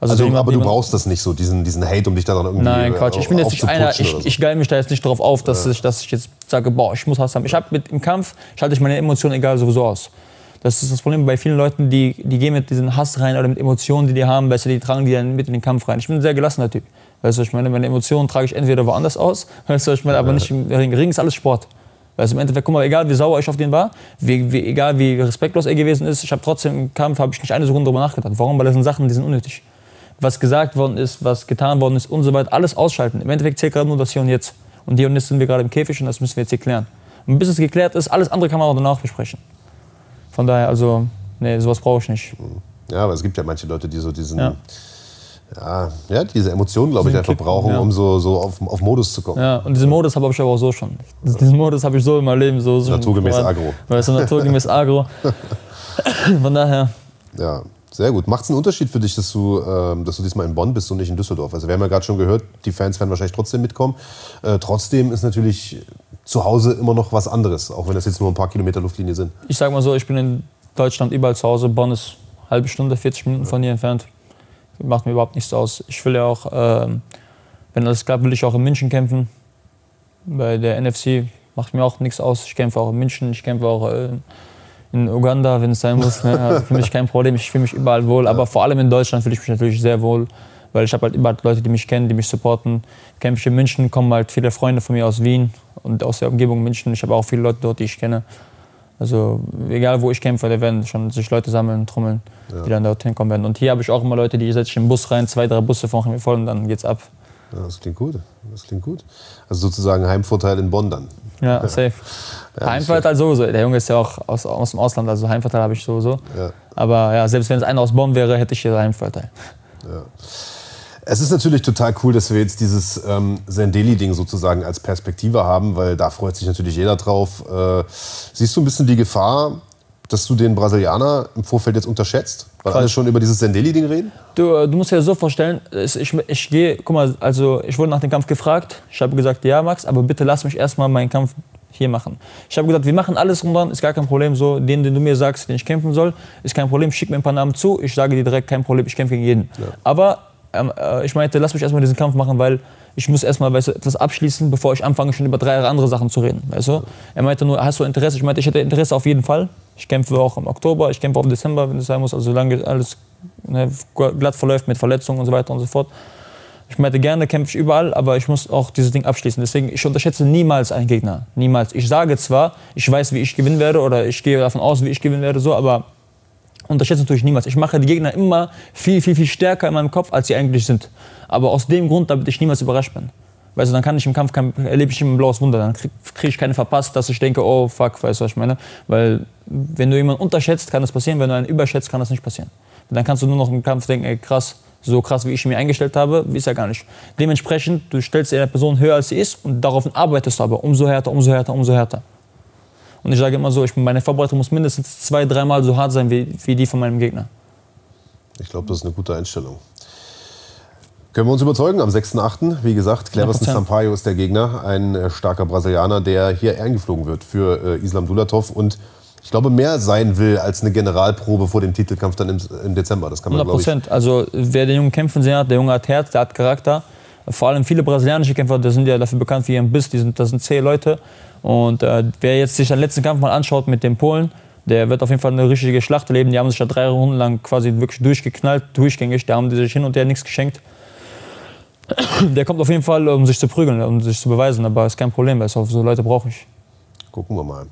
Also, also jemand, aber du brauchst das nicht so, diesen, diesen Hate, um dich da dann irgendwie Nein, Quatsch. Ich bin jetzt nicht einer, ich, so. ich geil mich da jetzt nicht darauf auf, dass, ja. ich, dass ich jetzt sage, boah, ich muss Hass haben. Ich habe mit im Kampf, schalte ich meine Emotionen egal sowieso aus. Das ist das Problem bei vielen Leuten, die, die gehen mit diesem Hass rein oder mit Emotionen, die die haben, besser, die tragen die dann mit in den Kampf rein. Ich bin ein sehr gelassener Typ. Weißt du, ich meine, meine Emotionen trage ich entweder woanders aus, weißt du, ich meine, aber nicht im Ring. Ring ist alles Sport. Weißt du, im Endeffekt, guck mal, egal wie sauer ich auf den war, wie, wie, egal wie respektlos er gewesen ist, ich habe trotzdem im Kampf habe ich nicht eine Sekunde darüber nachgedacht. Warum? Weil das sind Sachen, die sind unnötig. Was gesagt worden ist, was getan worden ist und so weiter, alles ausschalten. Im Endeffekt zählt gerade nur das Hier und Jetzt. Und hier und jetzt sind wir gerade im Käfig und das müssen wir jetzt hier klären. Und bis es geklärt ist, alles andere kann man auch danach besprechen. Von daher, also, nee, sowas brauche ich nicht. Ja, aber es gibt ja manche Leute, die so diesen. Ja ja, ja diese Emotionen, glaube ich, einfach brauchen, ja. um so, so auf, auf Modus zu kommen. Ja, und diesen Modus habe ich aber auch so schon. Diesen Modus habe ich so in meinem Leben. So, so naturgemäß Agro. Weißt du, naturgemäß Agro. Von daher. Ja, sehr gut. Macht es einen Unterschied für dich, dass du, ähm, dass du diesmal in Bonn bist und nicht in Düsseldorf? Also wir haben ja gerade schon gehört, die Fans werden wahrscheinlich trotzdem mitkommen. Äh, trotzdem ist natürlich zu Hause immer noch was anderes, auch wenn das jetzt nur ein paar Kilometer Luftlinie sind. Ich sage mal so, ich bin in Deutschland überall zu Hause. Bonn ist eine halbe Stunde, 40 Minuten von hier entfernt macht mir überhaupt nichts aus. Ich will ja auch, äh, wenn alles klappt, will ich auch in München kämpfen. Bei der NFC macht mir auch nichts aus. Ich kämpfe auch in München, ich kämpfe auch äh, in Uganda, wenn es sein muss. Ne? Also für mich kein Problem, ich fühle mich überall wohl. Aber vor allem in Deutschland fühle ich mich natürlich sehr wohl, weil ich habe halt überall Leute, die mich kennen, die mich supporten. Kämpfe ich in München, kommen halt viele Freunde von mir aus Wien und aus der Umgebung München. Ich habe auch viele Leute dort, die ich kenne. Also egal wo ich kämpfe, da werden schon sich Leute sammeln, trommeln, ja. die dann dort hinkommen werden. Und hier habe ich auch immer Leute, die setze ich in den Bus rein, zwei, drei Busse fahren mir voll und dann geht's ab. Ja, das klingt gut. Das klingt gut. Also sozusagen Heimvorteil in Bonn dann. Ja, safe. Ja, Heimvorteil sowieso. Der Junge ist ja auch aus, aus dem Ausland, also Heimvorteil habe ich sowieso. Ja. Aber ja, selbst wenn es einer aus Bonn wäre, hätte ich hier Heimvorteil. Ja. Es ist natürlich total cool, dass wir jetzt dieses ähm, Sendeli-Ding sozusagen als Perspektive haben, weil da freut sich natürlich jeder drauf. Äh, siehst du ein bisschen die Gefahr, dass du den Brasilianer im Vorfeld jetzt unterschätzt? Weil Quatsch. alle schon über dieses Sendeli-Ding reden? Du, äh, du musst dir das so vorstellen, ich, ich gehe, guck mal, also ich wurde nach dem Kampf gefragt. Ich habe gesagt, ja, Max, aber bitte lass mich erstmal meinen Kampf hier machen. Ich habe gesagt, wir machen alles rum dran, ist gar kein Problem. So, den, den du mir sagst, den ich kämpfen soll, ist kein Problem. Schick mir ein paar Namen zu, ich sage dir direkt, kein Problem, ich kämpfe gegen jeden. Ja. Aber ich meinte, lass mich erstmal diesen Kampf machen, weil ich muss erstmal weißt du, etwas abschließen, bevor ich anfange, schon über drei andere Sachen zu reden. Weißt du? Er meinte nur, hast du Interesse? Ich meinte, ich hätte Interesse auf jeden Fall. Ich kämpfe auch im Oktober, ich kämpfe auch im Dezember, wenn es sein muss, also solange alles ne, glatt verläuft mit Verletzungen und so weiter und so fort. Ich meinte, gerne kämpfe ich überall, aber ich muss auch dieses Ding abschließen. Deswegen, ich unterschätze niemals einen Gegner. Niemals. Ich sage zwar, ich weiß, wie ich gewinnen werde oder ich gehe davon aus, wie ich gewinnen werde, so, aber unterschätze natürlich niemals. Ich mache die Gegner immer viel, viel, viel stärker in meinem Kopf, als sie eigentlich sind. Aber aus dem Grund, damit ich niemals überrascht bin. Weißt du, dann kann ich im Kampf, kann, erlebe ich ein blaues Wunder. Dann kriege krieg ich keine verpasst, dass ich denke, oh fuck, weißt du, was ich meine? Weil, wenn du jemanden unterschätzt, kann das passieren. Wenn du einen überschätzt, kann das nicht passieren. Dann kannst du nur noch im Kampf denken, ey, krass, so krass, wie ich mir eingestellt habe, ist ja gar nicht. Dementsprechend, du stellst eine Person höher, als sie ist und darauf arbeitest du aber umso härter, umso härter, umso härter. Und ich sage immer so, ich, meine Vorbereitung muss mindestens zwei, dreimal so hart sein wie, wie die von meinem Gegner. Ich glaube, das ist eine gute Einstellung. Können wir uns überzeugen am 6.8. Wie gesagt, Cleverson Sampaio ist der Gegner, ein äh, starker Brasilianer, der hier eingeflogen wird für äh, Islam Dulatov und ich glaube, mehr sein will als eine Generalprobe vor dem Titelkampf dann im, im Dezember. Das kann man, 100 Prozent. Also wer den Jungen kämpfen sehen hat, der Junge hat Herz, der hat Charakter. Vor allem viele brasilianische Kämpfer, die sind ja dafür bekannt wie ihren Biss, die sind, das sind zähe Leute. Und äh, wer jetzt sich den letzten Kampf mal anschaut mit den Polen, der wird auf jeden Fall eine richtige Schlacht erleben. Die haben sich ja drei Runden lang quasi wirklich durchgeknallt, durchgängig. Da haben die sich hin und her nichts geschenkt. Der kommt auf jeden Fall, um sich zu prügeln, um sich zu beweisen. Aber ist kein Problem, weil so Leute brauche ich. Gucken wir mal.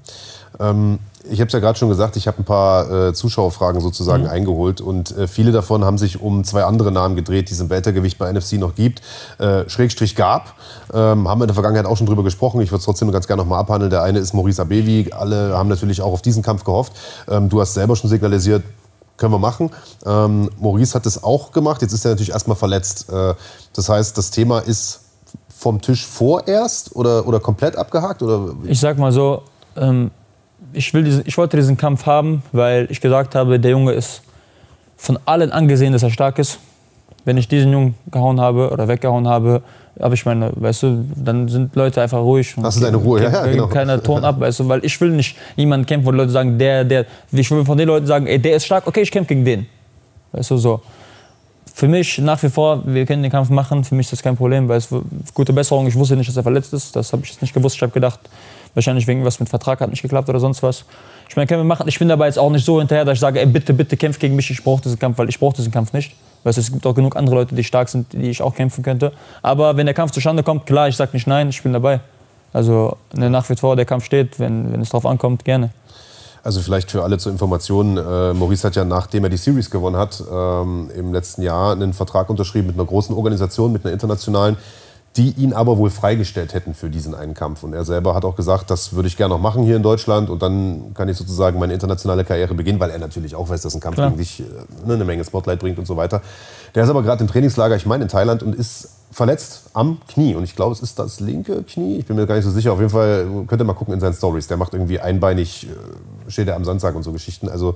Ähm, ich habe es ja gerade schon gesagt, ich habe ein paar äh, Zuschauerfragen sozusagen mhm. eingeholt und äh, viele davon haben sich um zwei andere Namen gedreht, die es im Weltergewicht bei NFC noch gibt. Äh, Schrägstrich gab, ähm, haben wir in der Vergangenheit auch schon drüber gesprochen. Ich würde es trotzdem ganz gerne nochmal abhandeln. Der eine ist Maurice Abevi. Alle haben natürlich auch auf diesen Kampf gehofft. Ähm, du hast selber schon signalisiert, können wir machen. Ähm, Maurice hat es auch gemacht. Jetzt ist er natürlich erstmal verletzt. Äh, das heißt, das Thema ist vom Tisch vorerst oder, oder komplett abgehakt? Oder? Ich sag mal so, ähm, ich, will diesen, ich wollte diesen Kampf haben, weil ich gesagt habe, der Junge ist von allen angesehen, dass er stark ist. Wenn ich diesen Jungen gehauen habe oder weggehauen habe, habe ich meine, weißt du, dann sind Leute einfach ruhig. Hast du deine Ruhe, ja, ja genau. Keiner Ton ab, weißt du, weil ich will nicht jemanden kämpfen, wo Leute sagen, der, der, ich will von den Leuten sagen, ey, der ist stark, okay, ich kämpfe gegen den. Weißt du, so. Für mich nach wie vor, wir können den Kampf machen, für mich ist das kein Problem, weil es gute Besserung, ich wusste nicht, dass er verletzt ist, das habe ich jetzt nicht gewusst, ich habe gedacht, Wahrscheinlich wegen was mit Vertrag hat nicht geklappt oder sonst was. Ich meine, wir machen. Ich bin dabei jetzt auch nicht so hinterher, dass ich sage, ey, bitte, bitte kämpf gegen mich. Ich brauche diesen Kampf, weil ich brauche diesen Kampf nicht. Weil es gibt auch genug andere Leute, die stark sind, die ich auch kämpfen könnte. Aber wenn der Kampf zustande kommt, klar, ich sage nicht nein, ich bin dabei. Also ne, nach wie vor, der Kampf steht, wenn, wenn es darauf ankommt, gerne. Also vielleicht für alle zur Information, äh, Maurice hat ja, nachdem er die Series gewonnen hat, ähm, im letzten Jahr einen Vertrag unterschrieben mit einer großen Organisation, mit einer internationalen, die ihn aber wohl freigestellt hätten für diesen einen Kampf. Und er selber hat auch gesagt, das würde ich gerne noch machen hier in Deutschland und dann kann ich sozusagen meine internationale Karriere beginnen, weil er natürlich auch weiß, dass ein Kampf Klar. gegen dich äh, ne, eine Menge Spotlight bringt und so weiter. Der ist aber gerade im Trainingslager, ich meine in Thailand, und ist verletzt am Knie. Und ich glaube, es ist das linke Knie. Ich bin mir gar nicht so sicher. Auf jeden Fall könnt ihr mal gucken in seinen Stories. Der macht irgendwie einbeinig, äh, steht er am Sandsack und so Geschichten. Also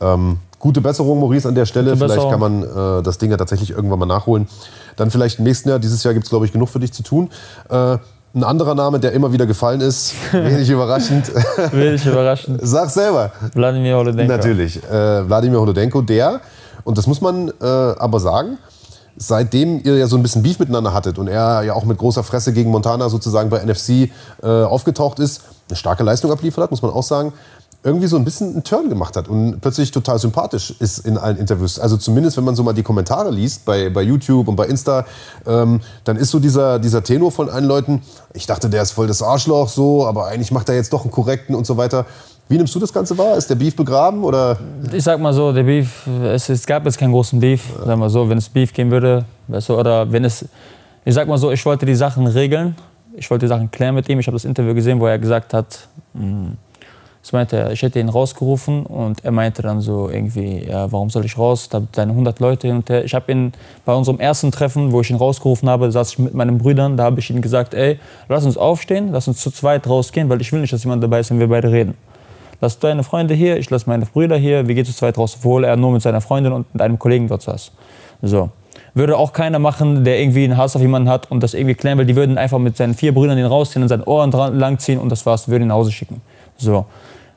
ähm, gute Besserung, Maurice, an der Stelle. Vielleicht kann man äh, das Ding ja tatsächlich irgendwann mal nachholen. Dann vielleicht im nächsten Jahr. Dieses Jahr gibt es, glaube ich, genug für dich zu tun. Äh, ein anderer Name, der immer wieder gefallen ist, wenig überraschend. wenig überraschend. Sag selber. Wladimir Holodenko. Natürlich. Äh, Wladimir Holodenko, der, und das muss man äh, aber sagen, seitdem ihr ja so ein bisschen Beef miteinander hattet und er ja auch mit großer Fresse gegen Montana sozusagen bei NFC äh, aufgetaucht ist, eine starke Leistung abliefert hat, muss man auch sagen, irgendwie so ein bisschen einen Turn gemacht hat und plötzlich total sympathisch ist in allen Interviews. Also zumindest, wenn man so mal die Kommentare liest bei, bei YouTube und bei Insta, ähm, dann ist so dieser, dieser Tenor von allen Leuten, ich dachte, der ist voll das Arschloch so, aber eigentlich macht er jetzt doch einen korrekten und so weiter. Wie nimmst du das Ganze wahr? Ist der Beef begraben oder? Ich sag mal so, der Beef, es, es gab jetzt keinen großen Beef. Ja. Sag mal so, wenn es Beef geben würde, weißt du, oder wenn es, ich sag mal so, ich wollte die Sachen regeln, ich wollte die Sachen klären mit ihm. Ich habe das Interview gesehen, wo er gesagt hat, mh, das meinte er, ich hätte ihn rausgerufen und er meinte dann so irgendwie, ja, warum soll ich raus? Da seine 100 Leute hin und her. Ich habe ihn bei unserem ersten Treffen, wo ich ihn rausgerufen habe, saß ich mit meinen Brüdern, da habe ich ihm gesagt, ey, lass uns aufstehen, lass uns zu zweit rausgehen, weil ich will nicht, dass jemand dabei ist, wenn wir beide reden lass deine Freunde hier, ich lasse meine Brüder hier, wir gehen zu zweit raus, obwohl er nur mit seiner Freundin und mit einem Kollegen dort saß. So. Würde auch keiner machen, der irgendwie einen Hass auf jemanden hat und das irgendwie klären will. Die würden einfach mit seinen vier Brüdern den rausziehen und seinen Ohren langziehen und das war's, würden ihn nach Hause schicken. So.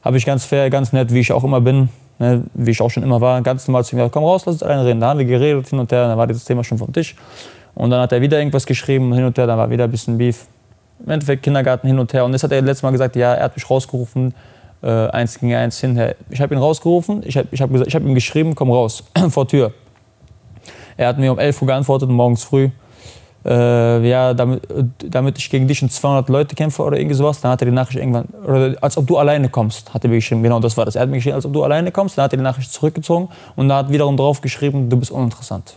Habe ich ganz fair, ganz nett, wie ich auch immer bin, ne, wie ich auch schon immer war, ganz normal zu mir gesagt, komm raus, lass uns alleine reden. Da haben wir geredet hin und her, dann war dieses Thema schon vom Tisch. Und dann hat er wieder irgendwas geschrieben, hin und her, dann war wieder ein bisschen Beef. Im Endeffekt Kindergarten hin und her. Und jetzt hat er letztes Mal gesagt, ja, er hat mich rausgerufen, äh, eins gegen eins hinher. Ich habe ihn rausgerufen, ich habe ich hab hab ihm geschrieben, komm raus, vor Tür. Er hat mir um 11 Uhr geantwortet, morgens früh. Äh, ja, damit, damit ich gegen dich und 200 Leute kämpfe oder irgendwie sowas. Dann hat er die Nachricht irgendwann, oder als ob du alleine kommst, hat er mir geschrieben. Genau, das war das. Er hat mir geschrieben, als ob du alleine kommst. Dann hat er die Nachricht zurückgezogen und da hat wiederum drauf geschrieben, du bist uninteressant.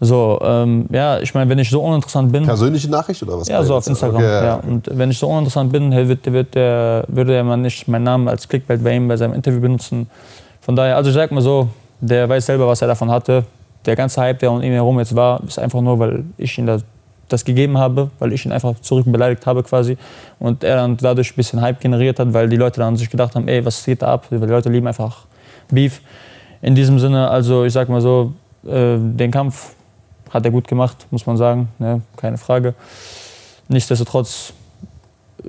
So, ähm, ja, ich meine, wenn ich so uninteressant bin. Persönliche Nachricht oder was? Ja, so auf Instagram. Okay, ja. Und wenn ich so uninteressant bin, wird, wird der, würde der man nicht meinen Namen als Clickbait bei ihm bei seinem Interview benutzen. Von daher, also ich sag mal so, der weiß selber, was er davon hatte. Der ganze Hype, der um ihn herum jetzt war, ist einfach nur, weil ich ihm das, das gegeben habe, weil ich ihn einfach zurück beleidigt habe quasi. Und er dann dadurch ein bisschen Hype generiert hat, weil die Leute dann sich gedacht haben, ey, was geht da ab? Die Leute lieben einfach Beef. In diesem Sinne, also ich sag mal so, äh, den Kampf hat er gut gemacht, muss man sagen, ne? keine Frage. Nichtsdestotrotz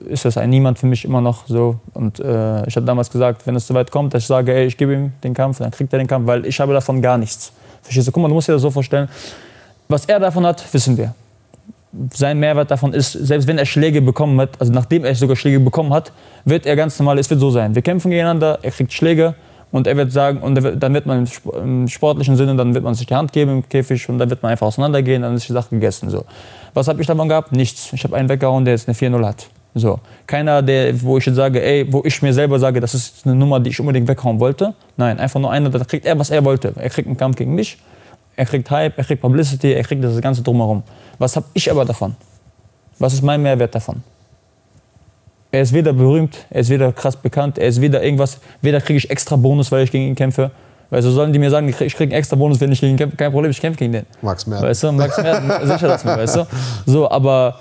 ist das ein Niemand für mich immer noch so. Und äh, ich habe damals gesagt, wenn es soweit kommt, dass ich sage, ey, ich gebe ihm den Kampf, dann kriegt er den Kampf, weil ich habe davon gar nichts. Verstehst du? Guck mal, du musst dir das so vorstellen. Was er davon hat, wissen wir. Sein Mehrwert davon ist, selbst wenn er Schläge bekommen hat, also nachdem er sogar Schläge bekommen hat, wird er ganz normal, es wird so sein. Wir kämpfen gegeneinander, er kriegt Schläge, und er wird sagen, und dann wird man im sportlichen Sinne, dann wird man sich die Hand geben im Käfig und dann wird man einfach auseinandergehen, dann ist die Sache gegessen. So. Was habe ich davon gehabt? Nichts. Ich habe einen weggehauen, der jetzt eine 4-0 hat. So. Keiner, der, wo ich jetzt sage, ey, wo ich mir selber sage, das ist eine Nummer, die ich unbedingt weghauen wollte. Nein, einfach nur einer, da kriegt er, was er wollte. Er kriegt einen Kampf gegen mich, er kriegt Hype, er kriegt Publicity, er kriegt das Ganze drumherum. Was habe ich aber davon? Was ist mein Mehrwert davon? Er ist weder berühmt, er ist weder krass bekannt, er ist weder irgendwas, weder kriege ich extra Bonus, weil ich gegen ihn kämpfe. Weißt du, sollen die mir sagen, ich kriege einen extra Bonus, wenn ich gegen ihn kämpfe? Kein Problem, ich kämpfe gegen den. Max Merten. Weißt du, Max Merten, sicher das mir, weißt du. So, aber,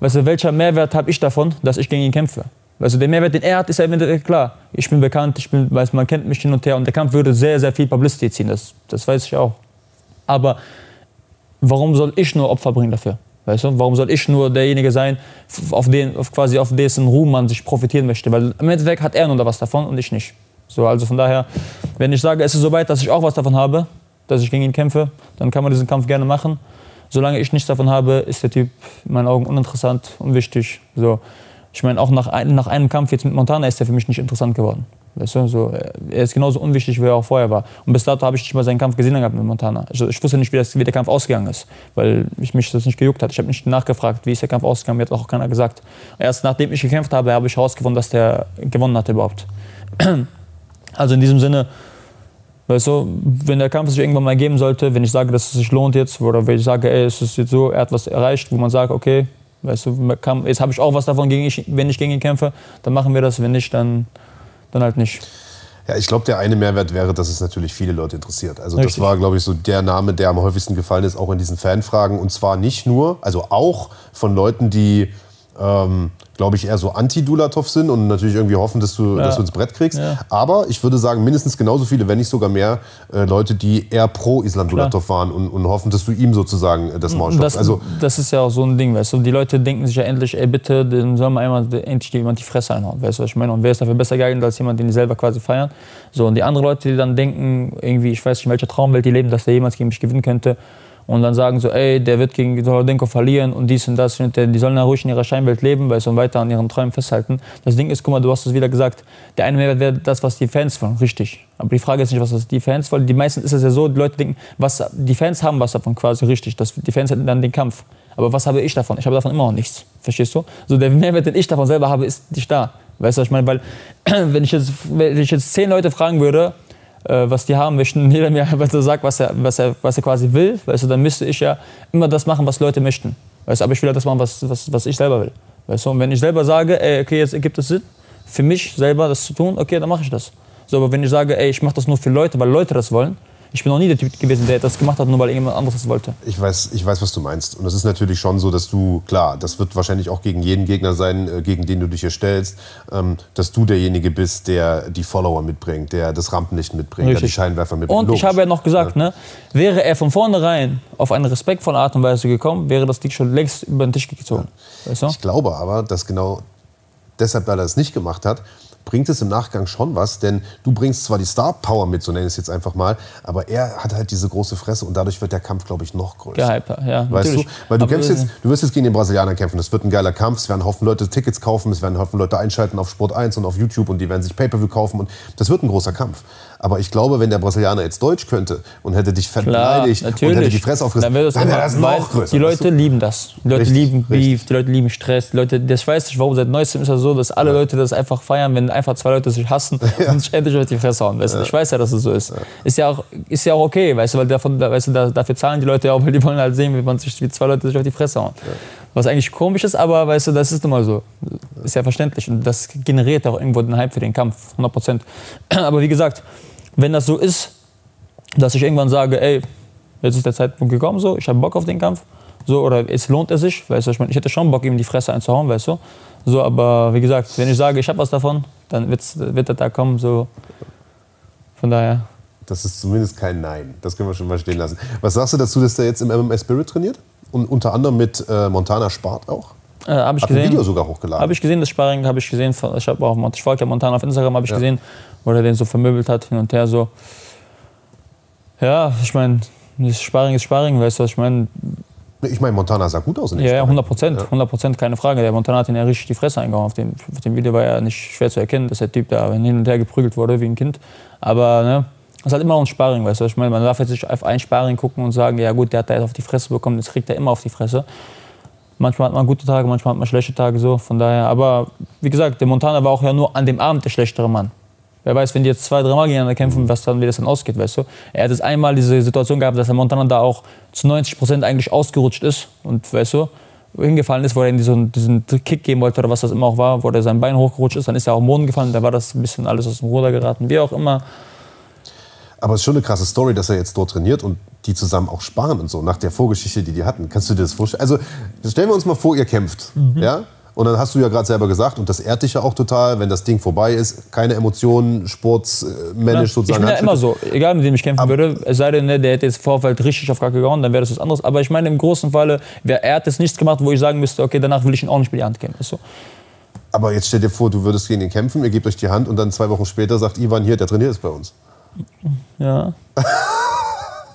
weißt du, welcher Mehrwert habe ich davon, dass ich gegen ihn kämpfe? Weißt du, der Mehrwert, den er hat, ist ja klar. Ich bin bekannt, ich bin, weiß, man kennt mich hin und her und der Kampf würde sehr, sehr viel Publicity ziehen, das, das weiß ich auch. Aber warum soll ich nur Opfer bringen dafür? Weißt du, warum soll ich nur derjenige sein, auf, den, auf quasi auf dessen Ruhm man sich profitieren möchte? Weil im Endeffekt hat er nur was davon und ich nicht. So, also von daher, wenn ich sage, es ist soweit, dass ich auch was davon habe, dass ich gegen ihn kämpfe, dann kann man diesen Kampf gerne machen. Solange ich nichts davon habe, ist der Typ in meinen Augen uninteressant, unwichtig. So, ich meine, auch nach, ein, nach einem Kampf jetzt mit Montana ist er für mich nicht interessant geworden. Weißt du, so, er ist genauso unwichtig, wie er auch vorher war. Und bis dato habe ich nicht mal seinen Kampf gesehen gehabt mit Montana. Ich, ich wusste nicht, wie, das, wie, der Kampf ausgegangen ist, weil ich mich das nicht gejuckt hat. Ich habe nicht nachgefragt, wie ist der Kampf ausgegangen, mir hat auch keiner gesagt. Erst nachdem ich gekämpft habe, habe ich herausgefunden, dass der gewonnen hat überhaupt. Also in diesem Sinne, weißt du, wenn der Kampf sich irgendwann mal geben sollte, wenn ich sage, dass es sich lohnt jetzt, oder wenn ich sage, ey, es ist jetzt so, er hat was erreicht, wo man sagt, okay, weißt du, jetzt habe ich auch was davon, wenn ich gegen ihn kämpfe, dann machen wir das, wenn nicht, dann dann halt nicht. Ja, ich glaube, der eine Mehrwert wäre, dass es natürlich viele Leute interessiert. Also Richtig. das war, glaube ich, so der Name, der am häufigsten gefallen ist, auch in diesen Fanfragen. Und zwar nicht nur, also auch von Leuten, die ähm, glaube ich, eher so anti-Dulatov sind und natürlich irgendwie hoffen, dass du, ja. dass du ins Brett kriegst. Ja. Aber ich würde sagen, mindestens genauso viele, wenn nicht sogar mehr, äh, Leute, die eher pro Islam Dulatov waren und, und, hoffen, dass du ihm sozusagen das Maul das, also, das ist ja auch so ein Ding, weißt du. Die Leute denken sich ja endlich, ey, bitte, dann soll man einmal endlich jemand die Fresse einhauen, weißt du, was ich meine? Und wer ist dafür besser geeignet als jemand, den die selber quasi feiern? So, und die anderen Leute, die dann denken, irgendwie, ich weiß nicht, in welcher Traumwelt die leben, dass der jemals gegen mich gewinnen könnte, und dann sagen so, ey, der wird gegen Solodenko verlieren und dies und das. Und die sollen ja ruhig in ihrer Scheinwelt leben, weil sie weiter an ihren Träumen festhalten. Das Ding ist, guck mal, du hast es wieder gesagt, der eine Mehrwert wäre das, was die Fans wollen, richtig. Aber die Frage ist nicht, was die Fans wollen. Die meisten ist es ja so, die Leute denken, was, die Fans haben was davon quasi, richtig. Das, die Fans hätten dann den Kampf. Aber was habe ich davon? Ich habe davon immer noch nichts. Verstehst du? So der Mehrwert, den ich davon selber habe, ist nicht da. Weißt du, was ich meine? Weil, wenn ich jetzt, wenn ich jetzt zehn Leute fragen würde, was die haben möchten, jeder mir einfach so sagt, was er, was, er, was er quasi will, weißt du, dann müsste ich ja immer das machen, was Leute möchten. Weißt du, aber ich will ja das machen, was, was, was ich selber will. Weißt du, und wenn ich selber sage, ey, okay, jetzt ergibt es Sinn, für mich selber das zu tun, okay, dann mache ich das. So, aber wenn ich sage, ey, ich mache das nur für Leute, weil Leute das wollen, ich bin noch nie der Typ gewesen, der das gemacht hat, nur weil irgendjemand anderes das wollte. Ich weiß, ich weiß, was du meinst. Und es ist natürlich schon so, dass du, klar, das wird wahrscheinlich auch gegen jeden Gegner sein, äh, gegen den du dich hier stellst, ähm, dass du derjenige bist, der die Follower mitbringt, der das Rampenlicht mitbringt, Richtig. der die Scheinwerfer mitbringt. Und Logisch. ich habe ja noch gesagt, ja. ne, wäre er von vornherein auf eine respektvolle Art und Weise gekommen, wäre das Ding schon längst über den Tisch gezogen. Ja. Weißt du? Ich glaube aber, dass genau deshalb, weil er es nicht gemacht hat, bringt es im Nachgang schon was, denn du bringst zwar die Star Power mit, so nenne ich es jetzt einfach mal, aber er hat halt diese große Fresse und dadurch wird der Kampf, glaube ich, noch größer. Gehyper, ja. Weißt natürlich. du? Weil du, Aber kämpfst jetzt, du wirst jetzt gegen den Brasilianer kämpfen. Das wird ein geiler Kampf. Es werden Haufen Leute Tickets kaufen. Es werden Haufen Leute einschalten auf Sport 1 und auf YouTube und die werden sich Pay-Per-View kaufen. Und das wird ein großer Kampf. Aber ich glaube, wenn der Brasilianer jetzt Deutsch könnte und hätte dich Klar, verteidigt und hätte die Fresse aufgerissen, Dann wäre das, dann immer- das noch größer. Die Leute lieben das. Die Leute Richtig, lieben Beef, richtig. die Leute lieben Stress. Die Leute, das weiß ich warum. Seit neuestem ist das so, dass alle Leute das einfach feiern, wenn einfach zwei Leute sich hassen und sich endlich auf die Fresse hauen. Weißt du? Ich weiß ja, dass es so ist. Ist, ja auch, ist ja auch okay, weißt du, weil davon, da- weißt du, da, dafür zahlen die Leute ja auch, weil die wollen halt sehen, wie, man sich, wie zwei Leute sich auf die Fresse hauen. Was eigentlich komisch ist, aber weißt du, das ist nun mal so. Ist ja verständlich. Und das generiert auch irgendwo den Hype für den Kampf, 100 Prozent. Aber wie gesagt, wenn das so ist, dass ich irgendwann sage, ey, jetzt ist der Zeitpunkt gekommen, so, ich habe Bock auf den Kampf, so, oder es lohnt es sich, weißt du, ich, mein, ich hätte schon Bock, ihm die Fresse einzuhauen, weißt du, so, aber wie gesagt, wenn ich sage, ich habe was davon, dann wird's, wird der Tag kommen, so, von daher, Das ist zumindest kein Nein. Das können wir schon mal stehen lassen. Was sagst du dazu, dass der jetzt im MMA Spirit trainiert? Und unter anderem mit äh, Montana Spart auch? äh, habe ich Hat ein gesehen, Video sogar hochgeladen. habe ich gesehen, das Sparring habe ich gesehen, ich habe auch, ich folge ja Montana auf Instagram, habe ich Ja. gesehen, wo er den so vermöbelt hat, hin und her, so, ja, ich meine, das Sparring ist Sparring, weißt du, was ich meine, Ich meine, Montana sah gut aus. in Ja, ja, Sparring. 100 Prozent, 100 Prozent, keine Frage. Der Montana hat ihn ja richtig die Fresse eingehauen. Auf dem, auf dem Video war ja nicht schwer zu erkennen, dass der Typ da hin und her geprügelt wurde wie ein Kind. Aber ne, das ist halt immer noch ein Sparring, weißt du. Ich meine, man darf jetzt nicht auf ein Sparring gucken und sagen, ja gut, der hat da jetzt auf die Fresse bekommen, jetzt kriegt er immer auf die Fresse. Manchmal hat man gute Tage, manchmal hat man schlechte Tage, so. Von daher, aber wie gesagt, der Montana war auch ja nur an dem Abend der schlechtere Mann. Wer weiß, wenn die jetzt zwei, dreimal gegeneinander kämpfen, was dann, wie das dann ausgeht, weißt du? Er hat jetzt einmal diese Situation gehabt, dass der Montana da auch zu 90 Prozent eigentlich ausgerutscht ist und, weißt du, hingefallen ist, wo er ihm diesen, diesen Kick geben wollte oder was das immer auch war, wo er sein Bein hochgerutscht ist, dann ist er auf den Boden gefallen, da war das ein bisschen alles aus dem Ruder geraten, wie auch immer. Aber es ist schon eine krasse Story, dass er jetzt dort trainiert und die zusammen auch sparen und so, nach der Vorgeschichte, die die hatten. Kannst du dir das vorstellen? Also stellen wir uns mal vor, ihr kämpft. Mhm. Ja? Und dann hast du ja gerade selber gesagt, und das ehrt dich ja auch total, wenn das Ding vorbei ist, keine Emotionen, sportsmännisch Ich sozusagen. bin ja immer so, egal mit wem ich kämpfen würde, es sei denn, ne, der hätte jetzt Vorfeld richtig auf Kacke gehauen, dann wäre das was anderes. Aber ich meine, im großen Falle, wer- er hat jetzt nichts gemacht, wo ich sagen müsste, okay, danach will ich ihn auch nicht mit die Hand geben. Weißt du? Aber jetzt stell dir vor, du würdest gegen ihn kämpfen, ihr gebt euch die Hand und dann zwei Wochen später sagt Ivan hier, der trainiert ist bei uns. Ja.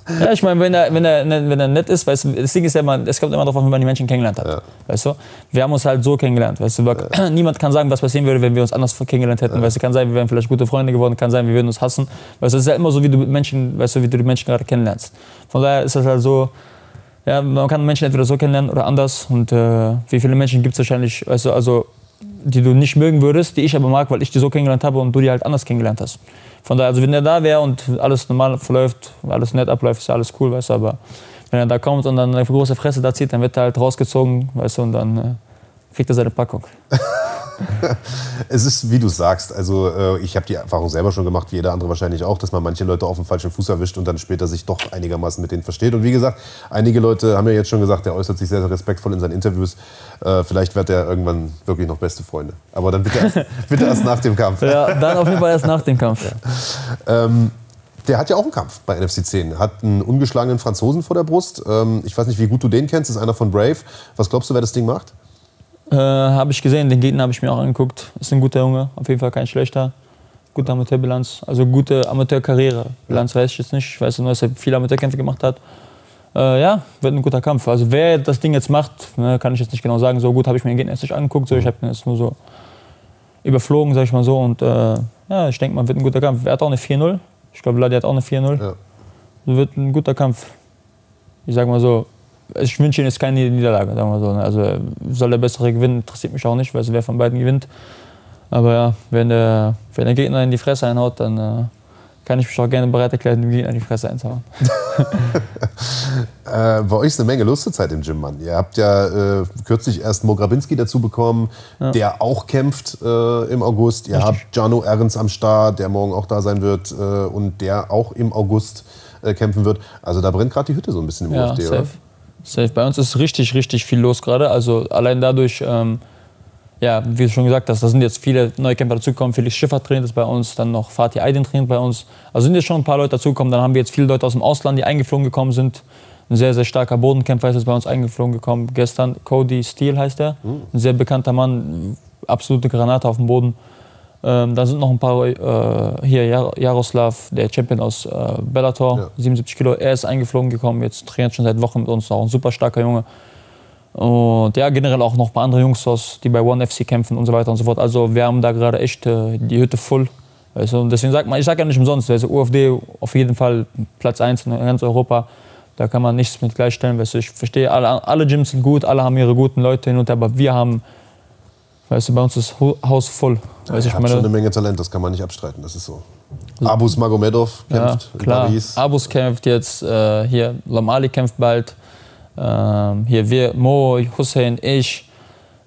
Ja, ich meine, wenn er, wenn, er, wenn er nett ist, weißt du, das Ding ist ja immer, es kommt immer darauf an, wie man die Menschen kennengelernt hat. Ja. Weißt du? Wir haben uns halt so kennengelernt. Weißt du? Wir- Niemand kann sagen, was passieren würde, wenn wir uns anders kennengelernt hätten. Weißt du, kann sein, wir wären vielleicht gute Freunde geworden, kann sein, wir würden uns hassen. Weißt du, es ist ja immer so, wie du Menschen, weißt du, wie du die Menschen gerade kennenlernst. Von daher ist das halt so, ja, man kann Menschen entweder so kennenlernen oder anders. Und äh, wie viele Menschen gibt es wahrscheinlich, weißt du, also, die du nicht mögen würdest, die ich aber mag, weil ich die so kennengelernt habe und du die halt anders kennengelernt hast. Von daher, also wenn er da wäre und alles normal verläuft, alles nett abläuft, ist alles cool, weißt du, aber wenn er da kommt und dann eine große Fresse da zieht, dann wird er halt rausgezogen, weißt du, und dann äh, kriegt er seine Packung. Es ist, wie du sagst, also äh, ich habe die Erfahrung selber schon gemacht, wie jeder andere wahrscheinlich auch, dass man manche Leute auf dem falschen Fuß erwischt und dann später sich doch einigermaßen mit denen versteht. Und wie gesagt, einige Leute haben ja jetzt schon gesagt, der äußert sich sehr, sehr respektvoll in seinen Interviews. Äh, vielleicht wird er irgendwann wirklich noch beste Freunde. Aber dann bitte erst, bitte erst nach dem Kampf. Ja, dann auf jeden Fall erst nach dem Kampf. Ähm, der hat ja auch einen Kampf bei NFC 10. Hat einen ungeschlagenen Franzosen vor der Brust. Ähm, ich weiß nicht, wie gut du den kennst. Das ist einer von Brave. Was glaubst du, wer das Ding macht? Äh, habe ich gesehen, den Gegner habe ich mir auch angeguckt. Ist ein guter Junge, auf jeden Fall kein schlechter. Gute Amateurbilanz, also gute Amateurkarriere. Bilanz weiß ich jetzt nicht. Ich weiß nur, dass er viele Amateurkämpfe gemacht hat. Äh, ja, wird ein guter Kampf. Also wer das Ding jetzt macht, ne, kann ich jetzt nicht genau sagen. So gut habe ich mir den Gegner jetzt nicht angeguckt. So, ich habe ihn jetzt nur so überflogen, sag ich mal so. Und äh, ja, ich denke mal, wird ein guter Kampf. Er hat auch eine 4-0. Ich glaube, Vladi hat auch eine 4-0. Ja. Wird ein guter Kampf. Ich sag mal so, ich wünsche ihm jetzt keine Niederlage, sagen wir so. ne. Also soll der Bessere gewinnen, interessiert mich auch nicht, weil wer von beiden gewinnt. Aber ja, wenn der, wenn der Gegner in die Fresse einhaut, dann äh, kann ich mich auch gerne bereit erklären, dem Gegner in die Fresse einzuhauen. Äh, bei euch ist eine Menge Lust zur Zeit im Gym, Mann. Ihr habt ja äh, kürzlich erst Mo Grabinski dazu bekommen, der auch kämpft äh, im August. Ihr habt Jano Ehrens am Start, der morgen auch da sein wird äh, und der auch im August äh, kämpfen wird. Also da brennt gerade die Hütte so ein bisschen im Ja, UFC, oder? Safe. Bei uns ist richtig, richtig viel los gerade. Also allein dadurch, ähm, ja, wie du schon gesagt hast, da sind jetzt viele neue Kämpfer dazugekommen. Felix Schiffer trainiert jetzt bei uns, dann noch Fatih Aydin trainiert bei uns. Also sind jetzt schon ein paar Leute dazugekommen. Dann haben wir jetzt viele Leute aus dem Ausland, die eingeflogen gekommen sind. Ein sehr, sehr starker Bodenkämpfer ist jetzt bei uns eingeflogen gekommen. Gestern Cody Steele heißt er. Ein sehr bekannter Mann, absolute Granate auf dem Boden. Ähm, da sind noch ein paar, äh, hier Jaroslav, der Champion aus äh, Bellator, ja. 77 Kilo, er ist eingeflogen gekommen, jetzt trainiert schon seit Wochen mit uns, auch ein super starker Junge. Und ja, generell auch noch ein paar andere Jungs aus, die bei One FC kämpfen und so weiter und so fort. Also wir haben da gerade echt äh, die Hütte voll. Also, und deswegen sagt man, ich sage ja nicht umsonst, also UFD auf jeden Fall Platz 1 in ganz Europa. Da kann man nichts mit gleichstellen. Weißt du, ich verstehe, alle, alle Gyms sind gut, alle haben ihre guten Leute hin und her, aber wir haben Weißt du, bei uns ist das Haus voll. Weißt ja, ich meine, schon eine Menge Talent, das kann man nicht abstreiten, das ist so. Abus Magomedov kämpft ja, klar. in Paris. Abus kämpft jetzt, äh, hier Lamali kämpft bald, ähm, hier wir, Mo, Hussein, ich,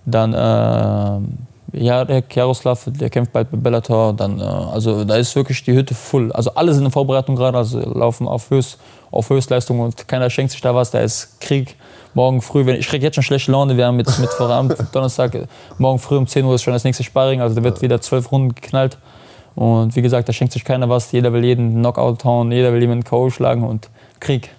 dann äh, Jarek Jaroslav, der kämpft bald bei Bellator, dann, äh, also da ist wirklich die Hütte voll. Also alle sind in Vorbereitung gerade, also laufen auf, Höchst, auf Höchstleistung und keiner schenkt sich da was, da ist Krieg morgen früh, wenn, ich kriege jetzt schon schlechte Laune, wir haben mit, mit Vorabend, Donnerstag, morgen früh um 10 Uhr ist schon das nächste Sparring, also da wird wieder zwölf Runden geknallt. Und wie gesagt, da schenkt sich keiner was, jeder will jeden Knockout hauen, jeder will jemanden K.O. schlagen und Krieg.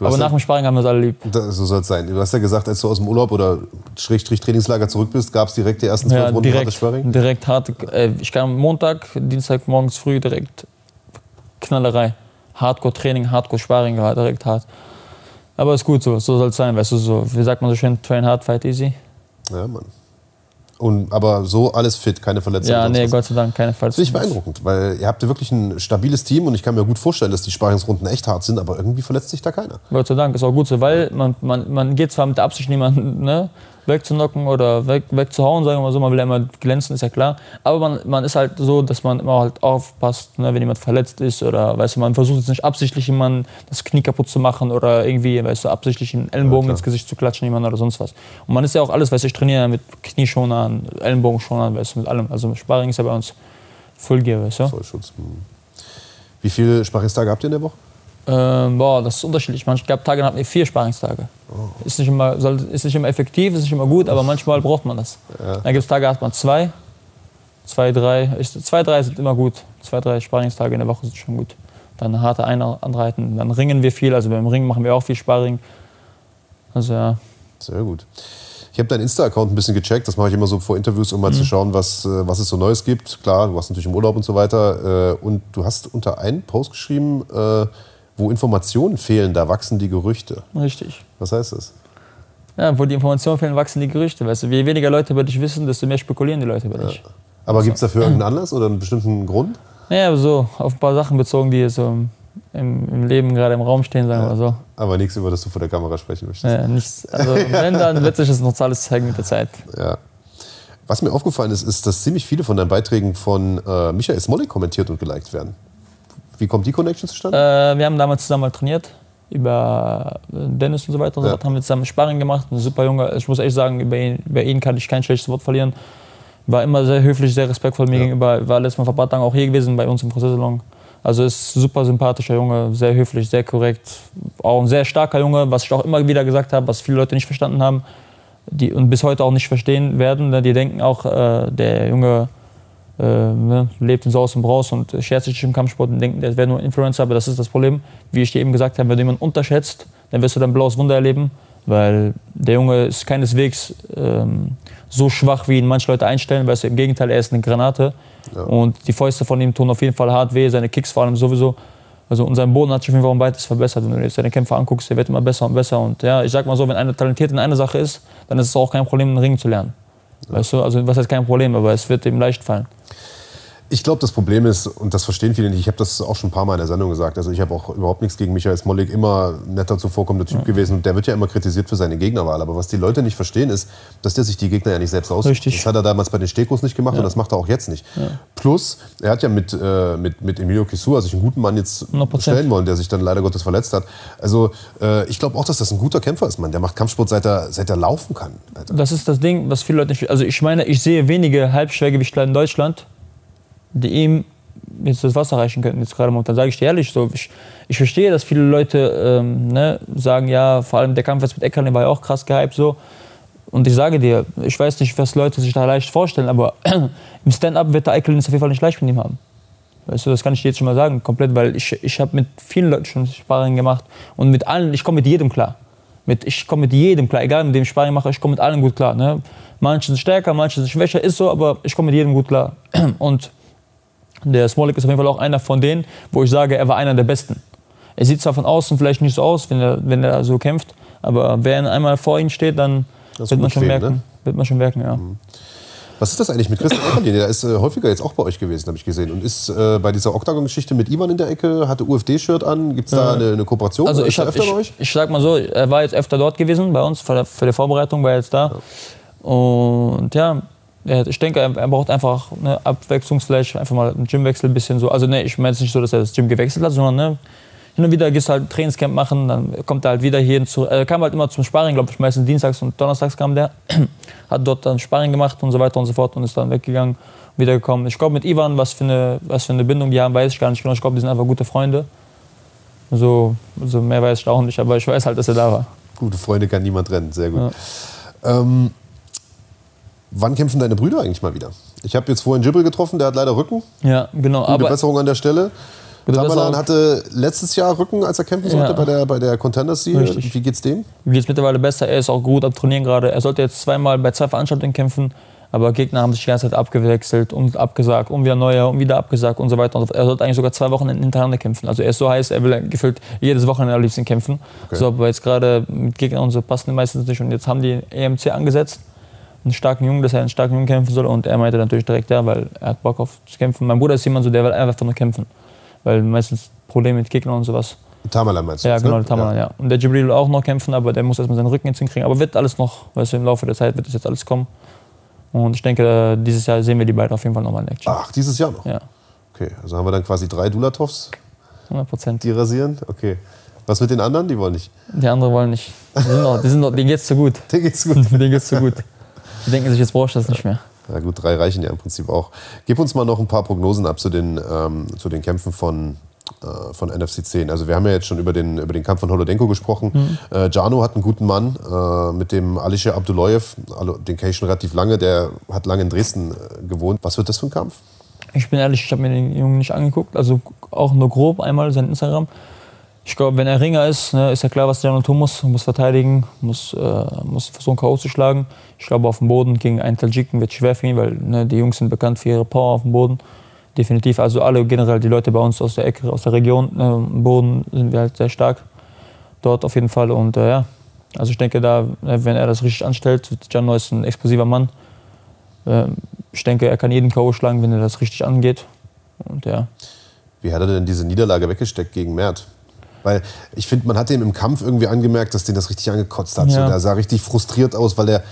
Aber nach dem Sparring haben wir es alle lieb. so soll es sein. Du hast ja gesagt, als du aus dem Urlaub oder Schrägstrich Trainingslager zurück bist, gab es direkt die ersten zwölf ja, Runden direkt, Sparring? Direkt hart. Äh, ich kam Montag, Dienstag morgens früh direkt Knallerei. Hardcore-Training, Hardcore-Sparring, direkt hart. Aber ist gut so, so soll es sein, weißt du, so, wie sagt man so schön, train hard, fight easy. Ja, Mann. Und, aber so alles fit, keine Verletzungen. Ja, nee, was. Gott sei Dank, keine Verletzungen. Das finde ich beeindruckend, weil ihr habt ja wirklich ein stabiles Team und ich kann mir gut vorstellen, dass die Sparingsrunden echt hart sind, aber irgendwie verletzt sich da keiner. Gott sei Dank, ist auch gut so, weil man, man, man geht zwar mit der Absicht niemanden, ne, wegzunocken oder weg, wegzuhauen, sagen wir mal so. Man will ja immer glänzen, ist ja klar. Aber man, man ist halt so, dass man immer halt aufpasst, ne, wenn jemand verletzt ist oder weißt du, man versucht jetzt nicht absichtlich jemanden das Knie kaputt zu machen oder irgendwie, weißt du, absichtlich einen Ellenbogen ja, ins Gesicht zu klatschen, jemand oder sonst was. Und man ist ja auch alles, weißt du, ich trainiere mit Knieschonern, Ellenbogenschonern, weißt du, mit allem. Also Sparring ist ja bei uns Fullgear, weißt du. Vollschutz. Wie viele Sparringstage habt ihr in der Woche? Ähm, boah, das ist unterschiedlich. Manchmal gab Tage, hatten wir vier Sparingstage. Oh. Ist, nicht immer, soll, ist nicht immer effektiv, ist nicht immer gut, aber manchmal braucht man das. Ja. Dann gibt es Tage, hat man zwei, zwei, drei. Ich, zwei, drei sind immer gut. Zwei, drei Sparingstage in der Woche sind schon gut. Dann harte Einheiten, dann ringen wir viel. Also beim Ringen machen wir auch viel Sparring. Also ja. Sehr gut. Ich habe deinen Insta-Account ein bisschen gecheckt. Das mache ich immer so vor Interviews, um mal mhm. zu schauen, was, äh, was es so Neues gibt. Klar, du warst natürlich im Urlaub und so weiter. Äh, und du hast unter einen Post geschrieben, äh, wo Informationen fehlen, da wachsen die Gerüchte. Richtig. Was heißt das? Ja, wo die Informationen fehlen, wachsen die Gerüchte. Weißt du, je weniger Leute über dich wissen, desto mehr spekulieren die Leute über dich. Ja. Aber gibt es dafür irgendeinen Anlass oder einen bestimmten Grund? Naja, so auf ein paar Sachen bezogen, die so im, im Leben gerade im Raum stehen, sagen wir ja. so. Aber nichts, über das du vor der Kamera sprechen möchtest. Ja, nichts. Also wenn, dann wird sich das noch alles zeigen mit der Zeit. Ja. Was mir aufgefallen ist, ist, dass ziemlich viele von deinen Beiträgen von äh, Michael Smolik kommentiert und geliked werden. Wie kommt die Connection zustande? Äh, wir haben damals zusammen mal trainiert, über Dennis und so weiter. Und ja. so haben wir zusammen Sparring gemacht. Ein super Junge. Ich muss echt sagen, über ihn, über ihn kann ich kein schlechtes Wort verlieren. War immer sehr höflich, sehr respektvoll mir ja. gegenüber. War letztes Mal vor ein paar Tagen auch hier gewesen bei uns im Prozessalon. Also ist ein super sympathischer Junge, sehr höflich, sehr korrekt. Auch ein sehr starker Junge, was ich auch immer wieder gesagt habe, was viele Leute nicht verstanden haben die, und bis heute auch nicht verstehen werden. Die denken auch, äh, der Junge äh, ne, lebt in Saus und Braus und scherzt sich im Kampfsport und denkt, der wäre nur Influencer, aber das ist das Problem. Wie ich dir eben gesagt habe, wenn du jemanden unterschätzt, dann wirst du dein blaues Wunder erleben, weil der Junge ist keineswegs ähm, so schwach, wie ihn manche Leute einstellen, weil im Gegenteil, er ist eine Granate. Ja. Und die Fäuste von ihm tun auf jeden Fall hart weh, seine Kicks vor allem sowieso. Also und sein Boden hat sich auf jeden Fall um weites verbessert. Wenn du jetzt seine Kämpfe anguckst, der wird immer besser und besser. Und ja, ich sag mal so, wenn einer talentiert in einer Sache ist, dann ist es auch kein Problem, einen Ring zu lernen. Weißt du, also was heißt kein Problem, aber es wird ihm leicht fallen. Ich glaube, das Problem ist, und das verstehen viele nicht, ich habe das auch schon ein paar Mal in der Sendung gesagt, also ich habe auch überhaupt nichts gegen Michael Smolik, immer netter zuvorkommender Typ ja. gewesen und der wird ja immer kritisiert für seine Gegnerwahl. Aber was die Leute nicht verstehen ist, dass der sich die Gegner ja nicht selbst aussucht. Richtig. Das hat er damals bei den Stekos nicht gemacht ja. und das macht er auch jetzt nicht. Ja. Plus, er hat ja mit, äh, mit, mit Emilio Kisua sich einen guten Mann jetzt 100%. stellen wollen, der sich dann leider Gottes verletzt hat. Also äh, ich glaube auch, dass das ein guter Kämpfer ist, Mann. Der macht Kampfsport, seit er, seit er laufen kann. Alter. Das ist das Ding, was viele Leute nicht... Also ich meine, ich sehe wenige Halbschwergewichtler in Deutschland, die ihm jetzt das Wasser reichen könnten, jetzt gerade momentan. Sage ich dir ehrlich, so, ich, ich verstehe, dass viele Leute ähm, ne, sagen, ja, vor allem der Kampf jetzt mit Eckerle war ja auch krass gehypt so. Und ich sage dir, ich weiß nicht, was Leute sich da leicht vorstellen, aber im Stand-up wird der Eichelin es auf jeden Fall nicht leicht mit ihm haben. Weißt du, das kann ich dir jetzt schon mal sagen, komplett, weil ich, ich habe mit vielen Leuten schon Sparring gemacht und mit allen, ich komme mit jedem klar. Mit, ich komme mit jedem klar, egal mit dem ich Sparring mache, ich komme mit allen gut klar. Ne? Manche sind stärker, manche sind schwächer, ist so, aber ich komme mit jedem gut klar. Und der Smolik ist auf jeden Fall auch einer von denen, wo ich sage, er war einer der Besten. Er sieht zwar von außen vielleicht nicht so aus, wenn er, wenn er so kämpft, aber wer einmal vor ihm steht, dann wird man, schon merken, ne? wird man schon merken. Ja. Mhm. Was ist das eigentlich mit Christian Eckerlin? Der ist äh, häufiger jetzt auch bei euch gewesen, habe ich gesehen. Und ist äh, bei dieser Octagon-Geschichte mit Ivan in der Ecke, hatte UFD-Shirt an. Gibt es da eine, eine, Kooperation? Also ich, hab, ich, ich, sag mal so, er war jetzt öfter dort gewesen bei uns, für, für die Vorbereitung war er jetzt da. Ja. Und ja, ich denke, er braucht einfach eine Abwechslungsfläche, einfach mal einen Gymwechsel, ein bisschen so. Also ne, ich meine es nicht so, dass er das Gym gewechselt hat, sondern ne, hin und wieder gehst du halt Trainingscamp machen, dann kommt er halt wieder hier zu. Er kam halt immer zum Sparring, glaube ich, meistens dienstags und donnerstags kam der. Hat dort dann Sparring gemacht und so weiter und so fort und ist dann weggegangen, wiedergekommen. Ich glaube, mit Ivan, was für, eine, was für eine Bindung die haben, weiß ich gar nicht genau. Ich glaube, die sind einfach gute Freunde. So, so mehr weiß ich auch nicht, aber ich weiß halt, dass er da war. Gute Freunde kann niemand trennen, sehr gut. Ja. Ähm, wann kämpfen deine Brüder eigentlich mal wieder? Ich habe jetzt vorhin Jibril getroffen, der hat leider Rücken. Ja, genau. Gute aber Besserung an der Stelle. Tamerlan hatte letztes Jahr Rücken, als er kämpfen sollte ja. bei der, bei der Contenders Series. Wie geht's dem? Wie geht's mittlerweile besser. Er ist auch gut am Trainieren gerade. Er sollte jetzt zweimal bei zwei Veranstaltungen kämpfen, aber Gegner haben sich die ganze Zeit abgewechselt und abgesagt und wieder neue und wieder abgesagt und so weiter. Und er sollte eigentlich sogar zwei Wochen hintereinander kämpfen. Also er ist so heiß, er will gefühlt jedes Wochenende am liebsten kämpfen. Okay. So, aber jetzt gerade mit Gegnern und so passen meistens nicht. Und jetzt haben die EMC angesetzt einen starken Jungen, dass er einen starken Jungen kämpfen soll. Und er meinte natürlich direkt ja, weil er hat Bock auf zu kämpfen. Mein Bruder ist jemand so, der will einfach nur kämpfen weil meistens Probleme mit Gegnern und sowas. Tamerlan meinst du? Ja, genau, ne? Tamerlan, ja. ja. Und der Jibril will auch noch kämpfen, aber der muss erstmal seinen Rücken jetzt hinkriegen. Aber wird alles noch, weißt du, im Laufe der Zeit wird das jetzt alles kommen. Und ich denke, dieses Jahr sehen wir die beiden auf jeden Fall nochmal in Action. Ach, dieses Jahr noch? Ja. Okay, also haben wir dann quasi drei Dulatovs? 100 Prozent. Die rasieren? Okay. Was mit den anderen? Die wollen nicht? Die anderen wollen nicht. Die sind noch, die sind noch, denen geht's zu gut. Denen geht's zu gut. denen geht's zu gut. Die denken sich, jetzt brauchst du das nicht mehr. Ja gut, drei reichen ja im Prinzip auch. Gib uns mal noch ein paar Prognosen ab zu den, ähm, zu den Kämpfen von äh, von NFC 10. Also wir haben ja jetzt schon über den, über den Kampf von Holodenko gesprochen. Mhm. Äh, Jano hat einen guten Mann äh, mit dem Alisher Abdullayev, den kenne ich schon relativ lange, der hat lange in Dresden äh, gewohnt. Was wird das für ein Kampf? Ich bin ehrlich, ich habe mir den Jungen nicht angeguckt, also auch nur grob einmal sein Instagram. Ich glaube, wenn er Ringer ist, ne, ist ja klar, was Jano tun muss. Muss verteidigen, muss, äh, muss versuchen, K.O. zu schlagen. Ich glaube, auf dem Boden gegen einen Tajiken wird es schwer für ihn, weil ne, die Jungs sind bekannt für ihre Power auf dem Boden definitiv. Also alle generell die Leute bei uns aus der Ecke, aus der Region, äh, Boden sind wir halt sehr stark dort auf jeden Fall. Und äh, ja, also ich denke, da, äh, wenn er das richtig anstellt, Gianno ist ein explosiver Mann. Äh, ich denke, er kann jeden K.O. schlagen, wenn er das richtig angeht. Und ja. Wie hat er denn diese Niederlage weggesteckt gegen Mert? Weil ich finde, man hat ihm im Kampf irgendwie angemerkt, dass den das richtig angekotzt hat. Ja. So, der sah richtig frustriert aus, weil er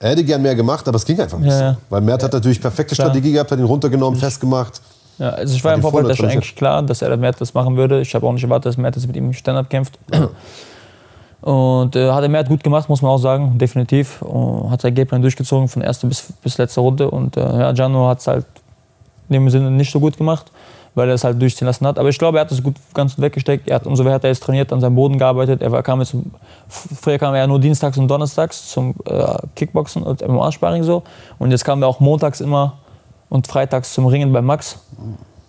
er hätte gern mehr gemacht, aber es ging einfach nicht. Ja, ja. Weil Mert hat natürlich perfekte Klar. Strategie gehabt, hat ihn runtergenommen, festgemacht. Ja, also ich war im Vorfeld schon eigentlich klar, dass er Mert das machen würde. Ich habe auch nicht erwartet, dass Mert jetzt mit ihm Standard kämpft. Ja. Und äh, hat er Mert gut gemacht, muss man auch sagen, definitiv. Und hat sein Gameplan durchgezogen von erster bis, bis letzter Runde. Und äh, ja, Gianno hat es halt in dem Sinne nicht so gut gemacht weil er es halt durchziehen lassen hat. Aber ich glaube, er hat es gut ganz weggesteckt. Er hat, umso mehr hat er jetzt trainiert, an seinem Boden gearbeitet. Er kam jetzt, früher kam er ja nur dienstags und donnerstags zum äh, Kickboxen und MMA-Sparring so. Und jetzt kam er auch montags immer und freitags zum Ringen bei Max.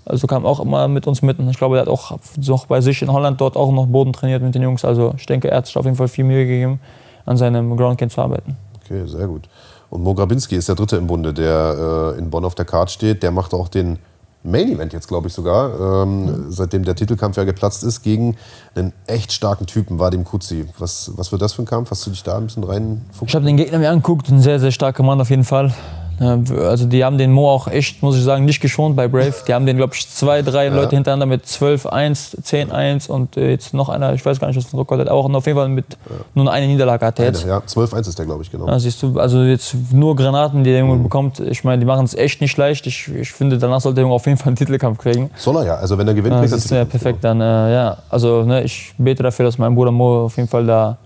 Also kam auch immer mit uns mit. Und ich glaube, er hat auch noch bei sich in Holland dort auch noch Boden trainiert mit den Jungs. Also ich denke, er hat sich auf jeden Fall viel Mühe gegeben, an seinem Groundkind zu arbeiten. Okay, sehr gut. Und Mo Grabinski ist der Dritte im Bunde, der äh, in Bonn auf der Karte steht. Der macht auch den Main Event jetzt, glaube ich sogar, ähm, mhm. seitdem der Titelkampf ja geplatzt ist, gegen einen echt starken Typen, Vadim Kuzi. Was, was wird das für ein Kampf? Hast du dich da ein bisschen rein Ich habe den Gegner mir angeguckt, ein sehr, sehr starker Mann auf jeden Fall. Also die haben den Mo auch echt, muss ich sagen, nicht geschont bei Brave. Die haben den, glaube ich, zwei, drei ja. Leute hintereinander mit 12-1, 10-1 und äh, jetzt noch einer, ich weiß gar nicht, was für ein Rekord hat, auch auf jeden Fall mit ja. nur eine Niederlage hat er jetzt. ja, 12-1 ist der, glaube ich, genau. Ja, siehst du, also jetzt nur Granaten, die der Junge mhm. bekommt. Ich meine, die machen es echt nicht leicht. Ich, ich finde, danach sollte der Junge auf jeden Fall einen Titelkampf kriegen. Soll er ja, also wenn er gewinnt, ja, kriegt er ja perfekt, dann äh, ja. Also ne, ich bete dafür, dass mein Bruder Mo auf jeden Fall da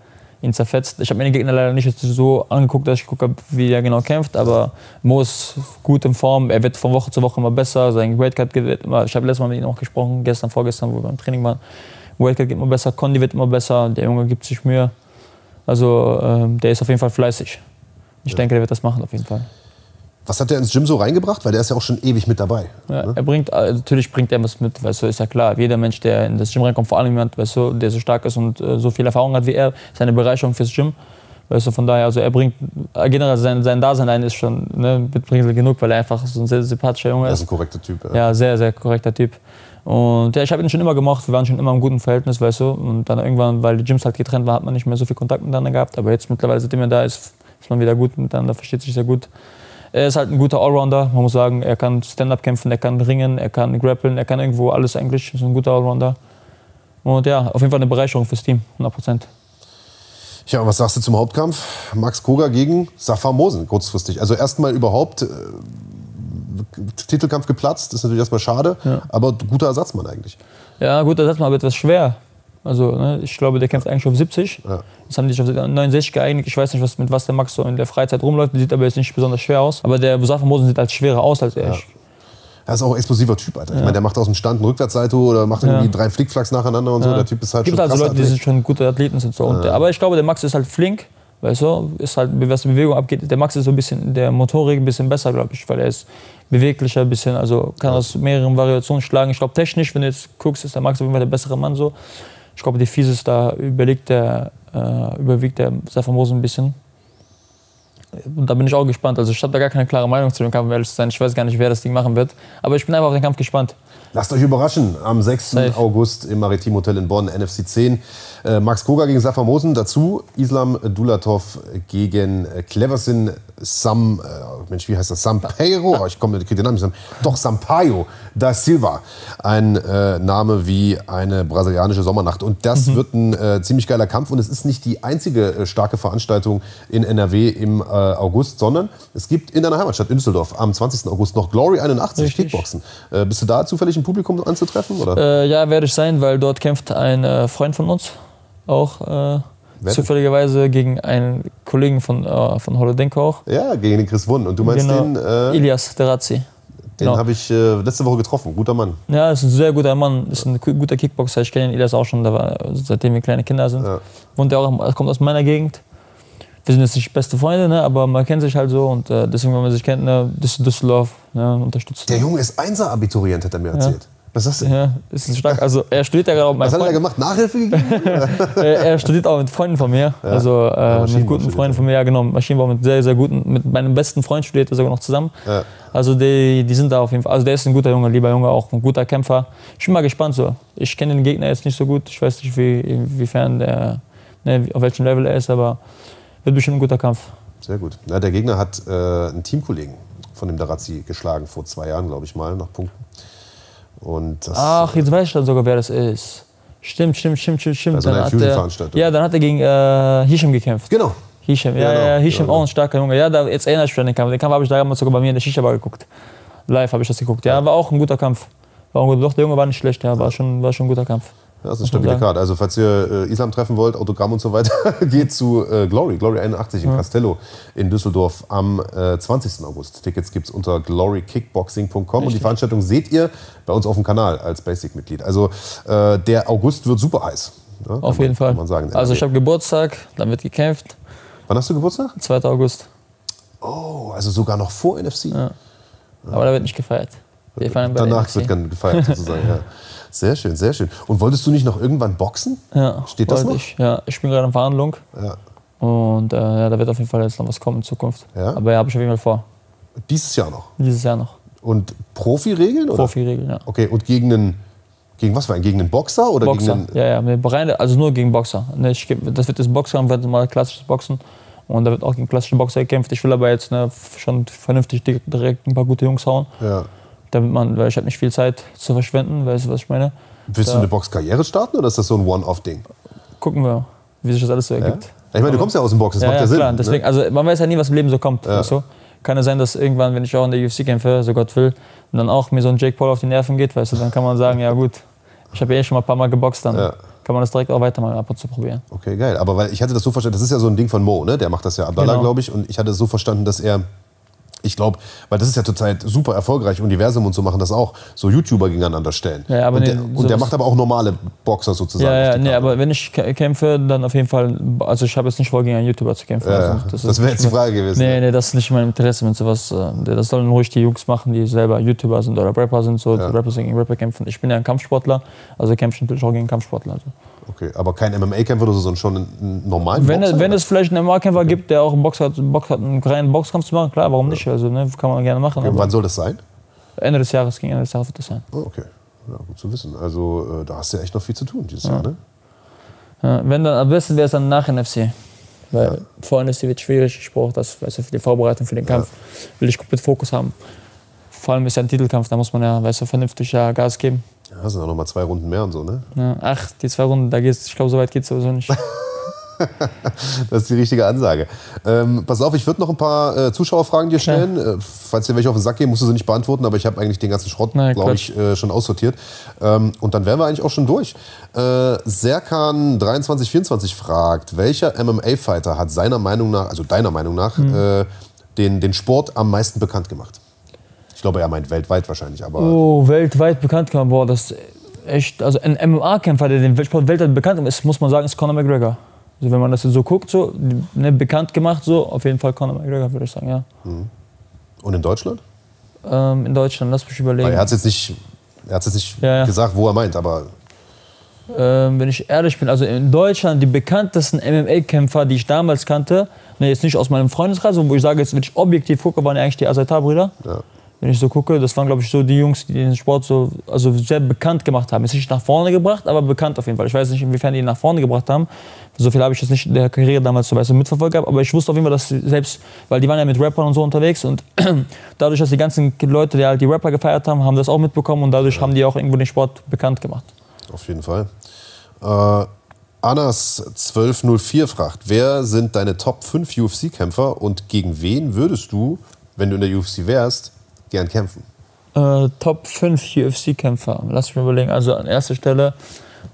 ihn zerfetzt. Ich habe den Gegner leider nicht so angeguckt, dass ich geguckt habe, wie er genau kämpft, aber Mo ist gut in Form. Er wird von Woche zu Woche immer besser. Sein Weightcut wird immer. Ich habe letztes Mal mit ihm auch gesprochen, gestern, vorgestern, wo wir beim Training waren. Weightcut geht immer besser, Condi wird immer besser. Der Junge gibt sich Mühe. Also ähm, der ist auf jeden Fall fleißig. Ich ja. denke, der wird das machen auf jeden Fall. Was hat der ins Gym so reingebracht? Weil der ist ja auch schon ewig mit dabei. Ja, ne? Er bringt, äh, natürlich bringt er was mit, weißt du, ist ja klar. Jeder Mensch, der in das Gym reinkommt, vor allem jemand, weißt du, der so stark ist und äh, so viel Erfahrung hat wie er, ist eine Bereicherung fürs Gym. Weißt du, von daher, also er bringt, äh, generell sein, sein Dasein ein ist schon ne, mitbringend genug, weil er einfach so ein sehr sympathischer Junge ist. Er ist ein korrekter Typ. Ja, ja sehr, sehr korrekter Typ. Und ja, ich habe ihn schon immer gemacht, wir waren schon immer im guten Verhältnis, weißt du. Und dann irgendwann, weil die Gyms halt getrennt waren, hat man nicht mehr so viel Kontakt miteinander gehabt. Aber jetzt mittlerweile, seitdem er da ist, ist man wieder gut miteinander, versteht sich sehr gut. Er ist halt ein guter Allrounder, man muss sagen. Er kann Stand-up kämpfen, er kann ringen, er kann grappeln, er kann irgendwo alles eigentlich. Ist ein guter Allrounder. Und ja, auf jeden Fall eine Bereicherung fürs Team, 100 Prozent. Ja, was sagst du zum Hauptkampf? Max Koga gegen Safar Mosen, kurzfristig. Also erstmal überhaupt äh, Titelkampf geplatzt, ist natürlich erstmal schade, ja. aber guter Ersatzmann eigentlich. Ja, guter Ersatzmann, aber etwas schwer. Also ne, ich glaube, der kämpft eigentlich auf 70. Ja. Jetzt haben die sich auf 69 geeinigt. Ich weiß nicht, was, mit was der Max so in der Freizeit rumläuft. Sieht aber jetzt nicht besonders schwer aus. Aber der Musafa Mosen sieht als schwerer aus als er. Ja. Er ist auch ein explosiver Typ, Alter. Ich meine, der macht aus dem Stand einen Rückwärtssalto oder macht irgendwie drei Flickflacks nacheinander und so. Der Typ ist halt Gibt schon also Leute, die sind schon gute Athleten sind so. Der, aber ich glaube, der Max ist halt flink. Weißt du, ist halt, was die Bewegung abgeht. Der Max ist so ein bisschen, der Motorik ein bisschen besser, glaube ich, weil er ist beweglicher ein bisschen, also kann aus mehreren Variationen schlagen. Ich glaube, technisch, wenn du jetzt guckst, ist der Max auf jeden Fall der bessere Mann so. Ich glaube, die Physis da überlegt der, äh, überwiegt der Safamosen ein bisschen. Und da bin ich auch gespannt. Also ich habe da gar keine klare Meinung zu dem Kampf, um ehrlich zu sein. Ich weiß gar nicht, wer das Ding machen wird. Aber ich bin einfach auf den Kampf gespannt. Lasst euch überraschen. Am 6. Safe. August im Maritim Hotel in Bonn, NFC 10. Äh, Max Koga gegen Safar Mosen. Dazu Islam Dulatov gegen äh, Cleversin Sam, äh, Mensch, wie heißt das? Sampaio, oh, ich komme, ich den Namen nicht Doch, Sampaio da Silva. Ein äh, Name wie eine brasilianische Sommernacht. Und das mhm. wird ein äh, ziemlich geiler Kampf. Und es ist nicht die einzige starke Veranstaltung in NRW im August, sondern es gibt in deiner Heimatstadt in Düsseldorf am 20. August noch Glory 81 Richtig. Kickboxen. Bist du da zufällig im Publikum anzutreffen? Oder? ja, werde ich sein, weil dort kämpft ein Freund von uns auch zufälligerweise gegen einen Kollegen von, äh, von Holodenko auch. Ja, gegen den Chris Wund. Und du meinst genau. den? Äh, Ilias Derazzi. Den genau. habe ich äh, letzte Woche getroffen. Guter Mann. Ja, ist ein sehr guter Mann. Ist ein guter Kickboxer. Ich kenne ihn Ilias auch schon, war, seitdem wir kleine Kinder sind. Ja. Wohnt er auch, kommt aus meiner Gegend. Wir sind jetzt nicht beste Freunde, ne, aber man kennt sich halt so und äh, deswegen, wenn man sich kennt, ne, Düsseldorf ne, unterstützt. Der Junge ist Einser-Abiturient, hat er mir erzählt. Ja. Was ist das denn? Ja, ist stark. Also er studiert ja gerade auch Was hat er gemacht? Nachhilfe gegeben? er studiert auch mit Freunden von mir. Ja. Also äh, mit guten Freunden von mir, ja genau. Maschinenbau mit sehr, sehr guten, mit meinem besten Freund studiert er sogar noch zusammen. Ja. Also die, die sind da auf jeden Fall. Also der ist ein guter Junge, lieber Junge, auch ein guter Kämpfer. Ich bin mal gespannt so. Ich kenne den Gegner jetzt nicht so gut. Ich weiß nicht, wie, inwiefern der, ne, auf welchem Level er ist, aber wird bestimmt ein guter Kampf. Sehr gut. Ja, der Gegner hat äh, einen Teamkollegen von dem Darazzi geschlagen vor zwei Jahren, glaube ich mal, nach Punkten. Und das, Ach, jetzt weiß ich dann sogar, wer das ist. Stimmt, stimmt, stimmt, stimmt, stimmt. Also eine Fusion-Veranstaltung. Ja, dann hat er gegen äh, Hisham gekämpft. Genau. Hisham, ja, genau, ja, Hisham genau. auch ein starker Junge. Ja, da, jetzt erinnere ich mich an den Kampf. Den Kampf habe ich damals sogar bei mir in der Shisha-Bar geguckt. Live habe ich das geguckt. Ja, war auch ein guter Kampf. War ein Doch, der Junge war nicht schlecht, ja, war, schon, war schon ein guter Kampf. Ja, das ist eine stabile Karte. Also falls ihr äh, Islam treffen wollt, Autogramm und so weiter, geht zu äh, Glory, Glory 81 in ja. Castello in Düsseldorf am äh, 20. August. Tickets gibt es unter glorykickboxing.com und die Veranstaltung seht ihr bei uns auf dem Kanal als Basic-Mitglied. Also äh, der August wird super heiß. Ja, auf jeden man, Fall. Man sagen, also ich habe Geburtstag, dann wird gekämpft. Wann hast du Geburtstag? 2. August. Oh, also sogar noch vor NFC? Ja. Aber da wird nicht gefeiert. Danach wird dann gefeiert sozusagen, ja. Sehr schön, sehr schön. Und wolltest du nicht noch irgendwann boxen? Ja. Steht das noch? Ich. Ja, ich bin gerade in Verhandlung. Ja. Und äh, ja, da wird auf jeden Fall jetzt noch was kommen in Zukunft. Ja? Aber ja, habe ich auf jeden Fall vor. Dieses Jahr noch? Dieses Jahr noch. Und Profi-Regeln? Profi-Regeln, ja. Okay, und gegen einen, gegen was war Gegen einen Boxer? Oder Boxer, gegen einen ja, ja, also nur gegen Boxer. Ne, ich, das wird das Boxer, wird mal klassisches Boxen. Und da wird auch gegen klassische Boxer gekämpft. Ich will aber jetzt ne, schon vernünftig direkt ein paar gute Jungs hauen. Ja. Damit man, weil ich habe nicht viel Zeit zu verschwenden, weißt du, was ich meine? Willst da, du eine Boxkarriere starten oder ist das so ein One-Off-Ding? Gucken wir, wie sich das alles so ergibt. Ja? Ich meine, du kommst ja aus dem Boxen, das ja, macht ja, ja Sinn. Klar. Deswegen, ne? also man weiß ja nie, was im Leben so kommt. Ja. So. Kann es sein, dass irgendwann, wenn ich auch in der UFC kämpfe, so Gott will, und dann auch mir so ein Jake Paul auf die Nerven geht, weißt du, dann kann man sagen, ja gut, ich habe ja eh schon mal ein paar Mal geboxt, dann ja. kann man das direkt auch weiter mal ab und zu probieren. Okay, geil. Aber weil ich hatte das so verstanden, das ist ja so ein Ding von Mo, ne? Der macht das ja Abdallah, genau. glaube ich, und ich hatte es so verstanden, dass er Ich glaube, weil das ist ja zurzeit super erfolgreich, Universum und so machen das auch, so YouTuber gegeneinander stellen. Ja, aber und, nee, der, und so der macht aber auch normale Boxer sozusagen. Ja, ja, nee, aber wenn ich kä- kämpfe, dann auf jeden Fall, also ich habe jetzt nicht vor, gegen einen YouTuber zu kämpfen. Ja, also, das ist wäre jetzt die Frage gewesen. Nee, nee, das ist nicht mein Interesse mit sowas. äh, Das sollen ruhig die Jungs machen, die selber YouTuber sind oder Rapper sind, so Ja. Rapper sind gegen Rapper kämpfen. Ich bin ja ein Kampfsportler, also kämpfe ich natürlich auch gegen Kampfsportler. Also. Okay, aber kein MMA-Kämpfer oder so, sondern schon einen normalen Wenn, Boxer? wenn es vielleicht einen MMA-Kämpfer gibt, der auch Bock hat, Bock hat, einen reinen Boxkampf zu machen, klar, warum nicht? Also ne, kann man gerne machen. Okay, wann soll das sein? Ende des Jahres, gegen Ende des Jahres wird das sein. Oh, okay. Ja, gut zu wissen. Also äh, da hast du ja echt noch viel zu tun dieses Jahr, ne? Ja, wenn dann, am besten wäre es dann nach NFC. Weil vor NFC wird schwierig. Ich brauche das weißt du, für die Vorbereitung für den Kampf. Will ich komplett Fokus haben. Vor allem ist ja ein Titelkampf, da muss man ja weißt du, vernünftig ja, Gas geben. Ja, sind auch noch mal zwei Runden mehr und so, ne? Ja, ach, die zwei Runden, da geht's, ich glaube, so weit geht es sowieso nicht. Das ist die richtige Ansage. Ähm, pass auf, ich würde noch ein paar äh, Zuschauerfragen dir stellen. Äh, falls dir welche auf den Sack gehen, musst du sie nicht beantworten, aber ich habe eigentlich den ganzen Schrott, glaube ich, äh, schon aussortiert. Ähm, und dann wären wir eigentlich auch schon durch. Äh, Serkan2324 fragt, welcher MMA-Fighter hat seiner Meinung nach, also deiner Meinung nach, Hm. äh, den, den Sport am meisten bekannt gemacht? Ich glaube, er meint weltweit wahrscheinlich, aber Oh, weltweit bekannt geworden. Boah, das ist echt. Also ein MMA-Kämpfer, der den Sport weltweit bekannt ist, muss man sagen, ist Conor McGregor. Also wenn man das jetzt so guckt, so ne, bekannt gemacht, so auf jeden Fall Conor McGregor, würde ich sagen, ja. und in Deutschland? Ähm, in Deutschland, lass mich überlegen. Weil er hat jetzt nicht, er hat's jetzt nicht Ja, ja. gesagt, wo er meint, aber Ähm, wenn ich ehrlich bin, also in Deutschland die bekanntesten MMA-Kämpfer, die ich damals kannte, ne, jetzt nicht aus meinem Freundeskreis, wo ich sage, jetzt wenn ich objektiv gucke, waren ja eigentlich die Asaitar-Brüder. ja. Wenn ich so gucke, das waren glaube ich so die Jungs, die den Sport so also sehr bekannt gemacht haben. Ist nicht nach vorne gebracht, aber bekannt auf jeden Fall. Ich weiß nicht, inwiefern die ihn nach vorne gebracht haben. So viel habe ich jetzt nicht in der Karriere damals so weißt mitverfolgt, gehabt, aber ich wusste auf jeden Fall, dass selbst, weil die waren ja mit Rappern und so unterwegs und dadurch, dass die ganzen Leute, die halt die Rapper gefeiert haben, haben das auch mitbekommen und dadurch haben die auch irgendwo den Sport bekannt gemacht. Auf jeden Fall. Äh, Annas1204 fragt, wer sind deine Top 5 UFC-Kämpfer und gegen wen würdest du, wenn du in der UFC wärst, gern kämpfen? Äh, Top 5 UFC-Kämpfer. Lass mich mal überlegen. Also an erster Stelle,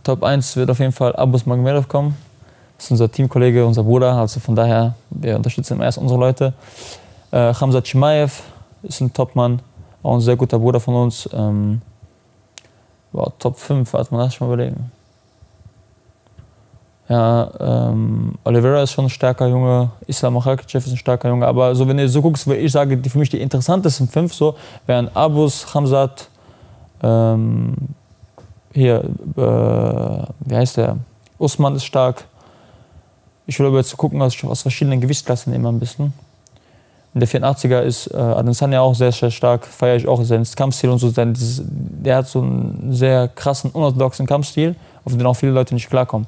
Top 1 wird auf jeden Fall Abus Magomedov kommen. Das ist unser Teamkollege, unser Bruder. Also von daher, wir unterstützen immer erst unsere Leute. Äh, Hamza Chimaev ist ein Topmann, auch ein sehr guter Bruder von uns. Ähm, wow, Top 5, warte mal, lass mich mal überlegen. Ja, ähm, Oliveira ist schon ein starker Junge, Islam Makhachev ist ein starker Junge, aber so, wenn du so guckst, ich sage, die für mich die interessantesten fünf so wären Abus, Hamzat, ähm, hier, äh, wie heißt der? Usman ist stark. Ich will aber jetzt gucken, was ich aus verschiedenen Gewichtsklassen nehme ein bisschen. Und der 84er ist äh, Adesanya auch sehr, sehr stark, feiere ich auch sein Kampfstil und so. Sein, der hat so einen sehr krassen, unorthodoxen Kampfstil, auf den auch viele Leute nicht klarkommen.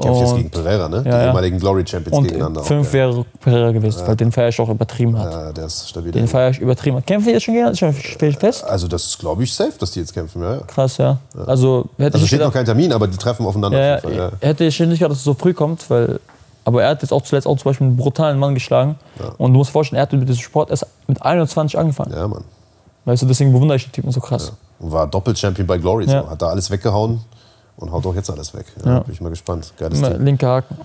Kämpft jetzt gegen Pereira, ne? die ja, ja. ehemaligen Glory Champions Und gegeneinander. fünf auch, ja. wäre Pereira gewesen, weil den feiere ich auch übertrieben hat. ja, der ist stabil. Den feiere ich übertrieben hat. Kämpfen die jetzt schon gegen? Fest? Also das ist, glaube ich, safe, dass die jetzt kämpfen. Ja, ja. Krass, ja. Also hätte Also ich steht noch kein Termin, aber die treffen aufeinander. ja, auf jeden Fall, ja, hätte ich nicht gedacht, dass es so früh kommt, weil aber er hat jetzt auch zuletzt auch zum Beispiel einen brutalen Mann geschlagen. Und du musst vorstellen, er hat mit diesem Sport erst mit 21 angefangen. ja. ja, Mann. Weißt du, deswegen bewundere ich den Typen so krass. Und war Doppel-Champion bei Glory. Ja. So. Hat da alles weggehauen und haut auch jetzt alles weg. Ja, Ja. Bin ich mal gespannt. Geiles Immer Team. Linker Haken.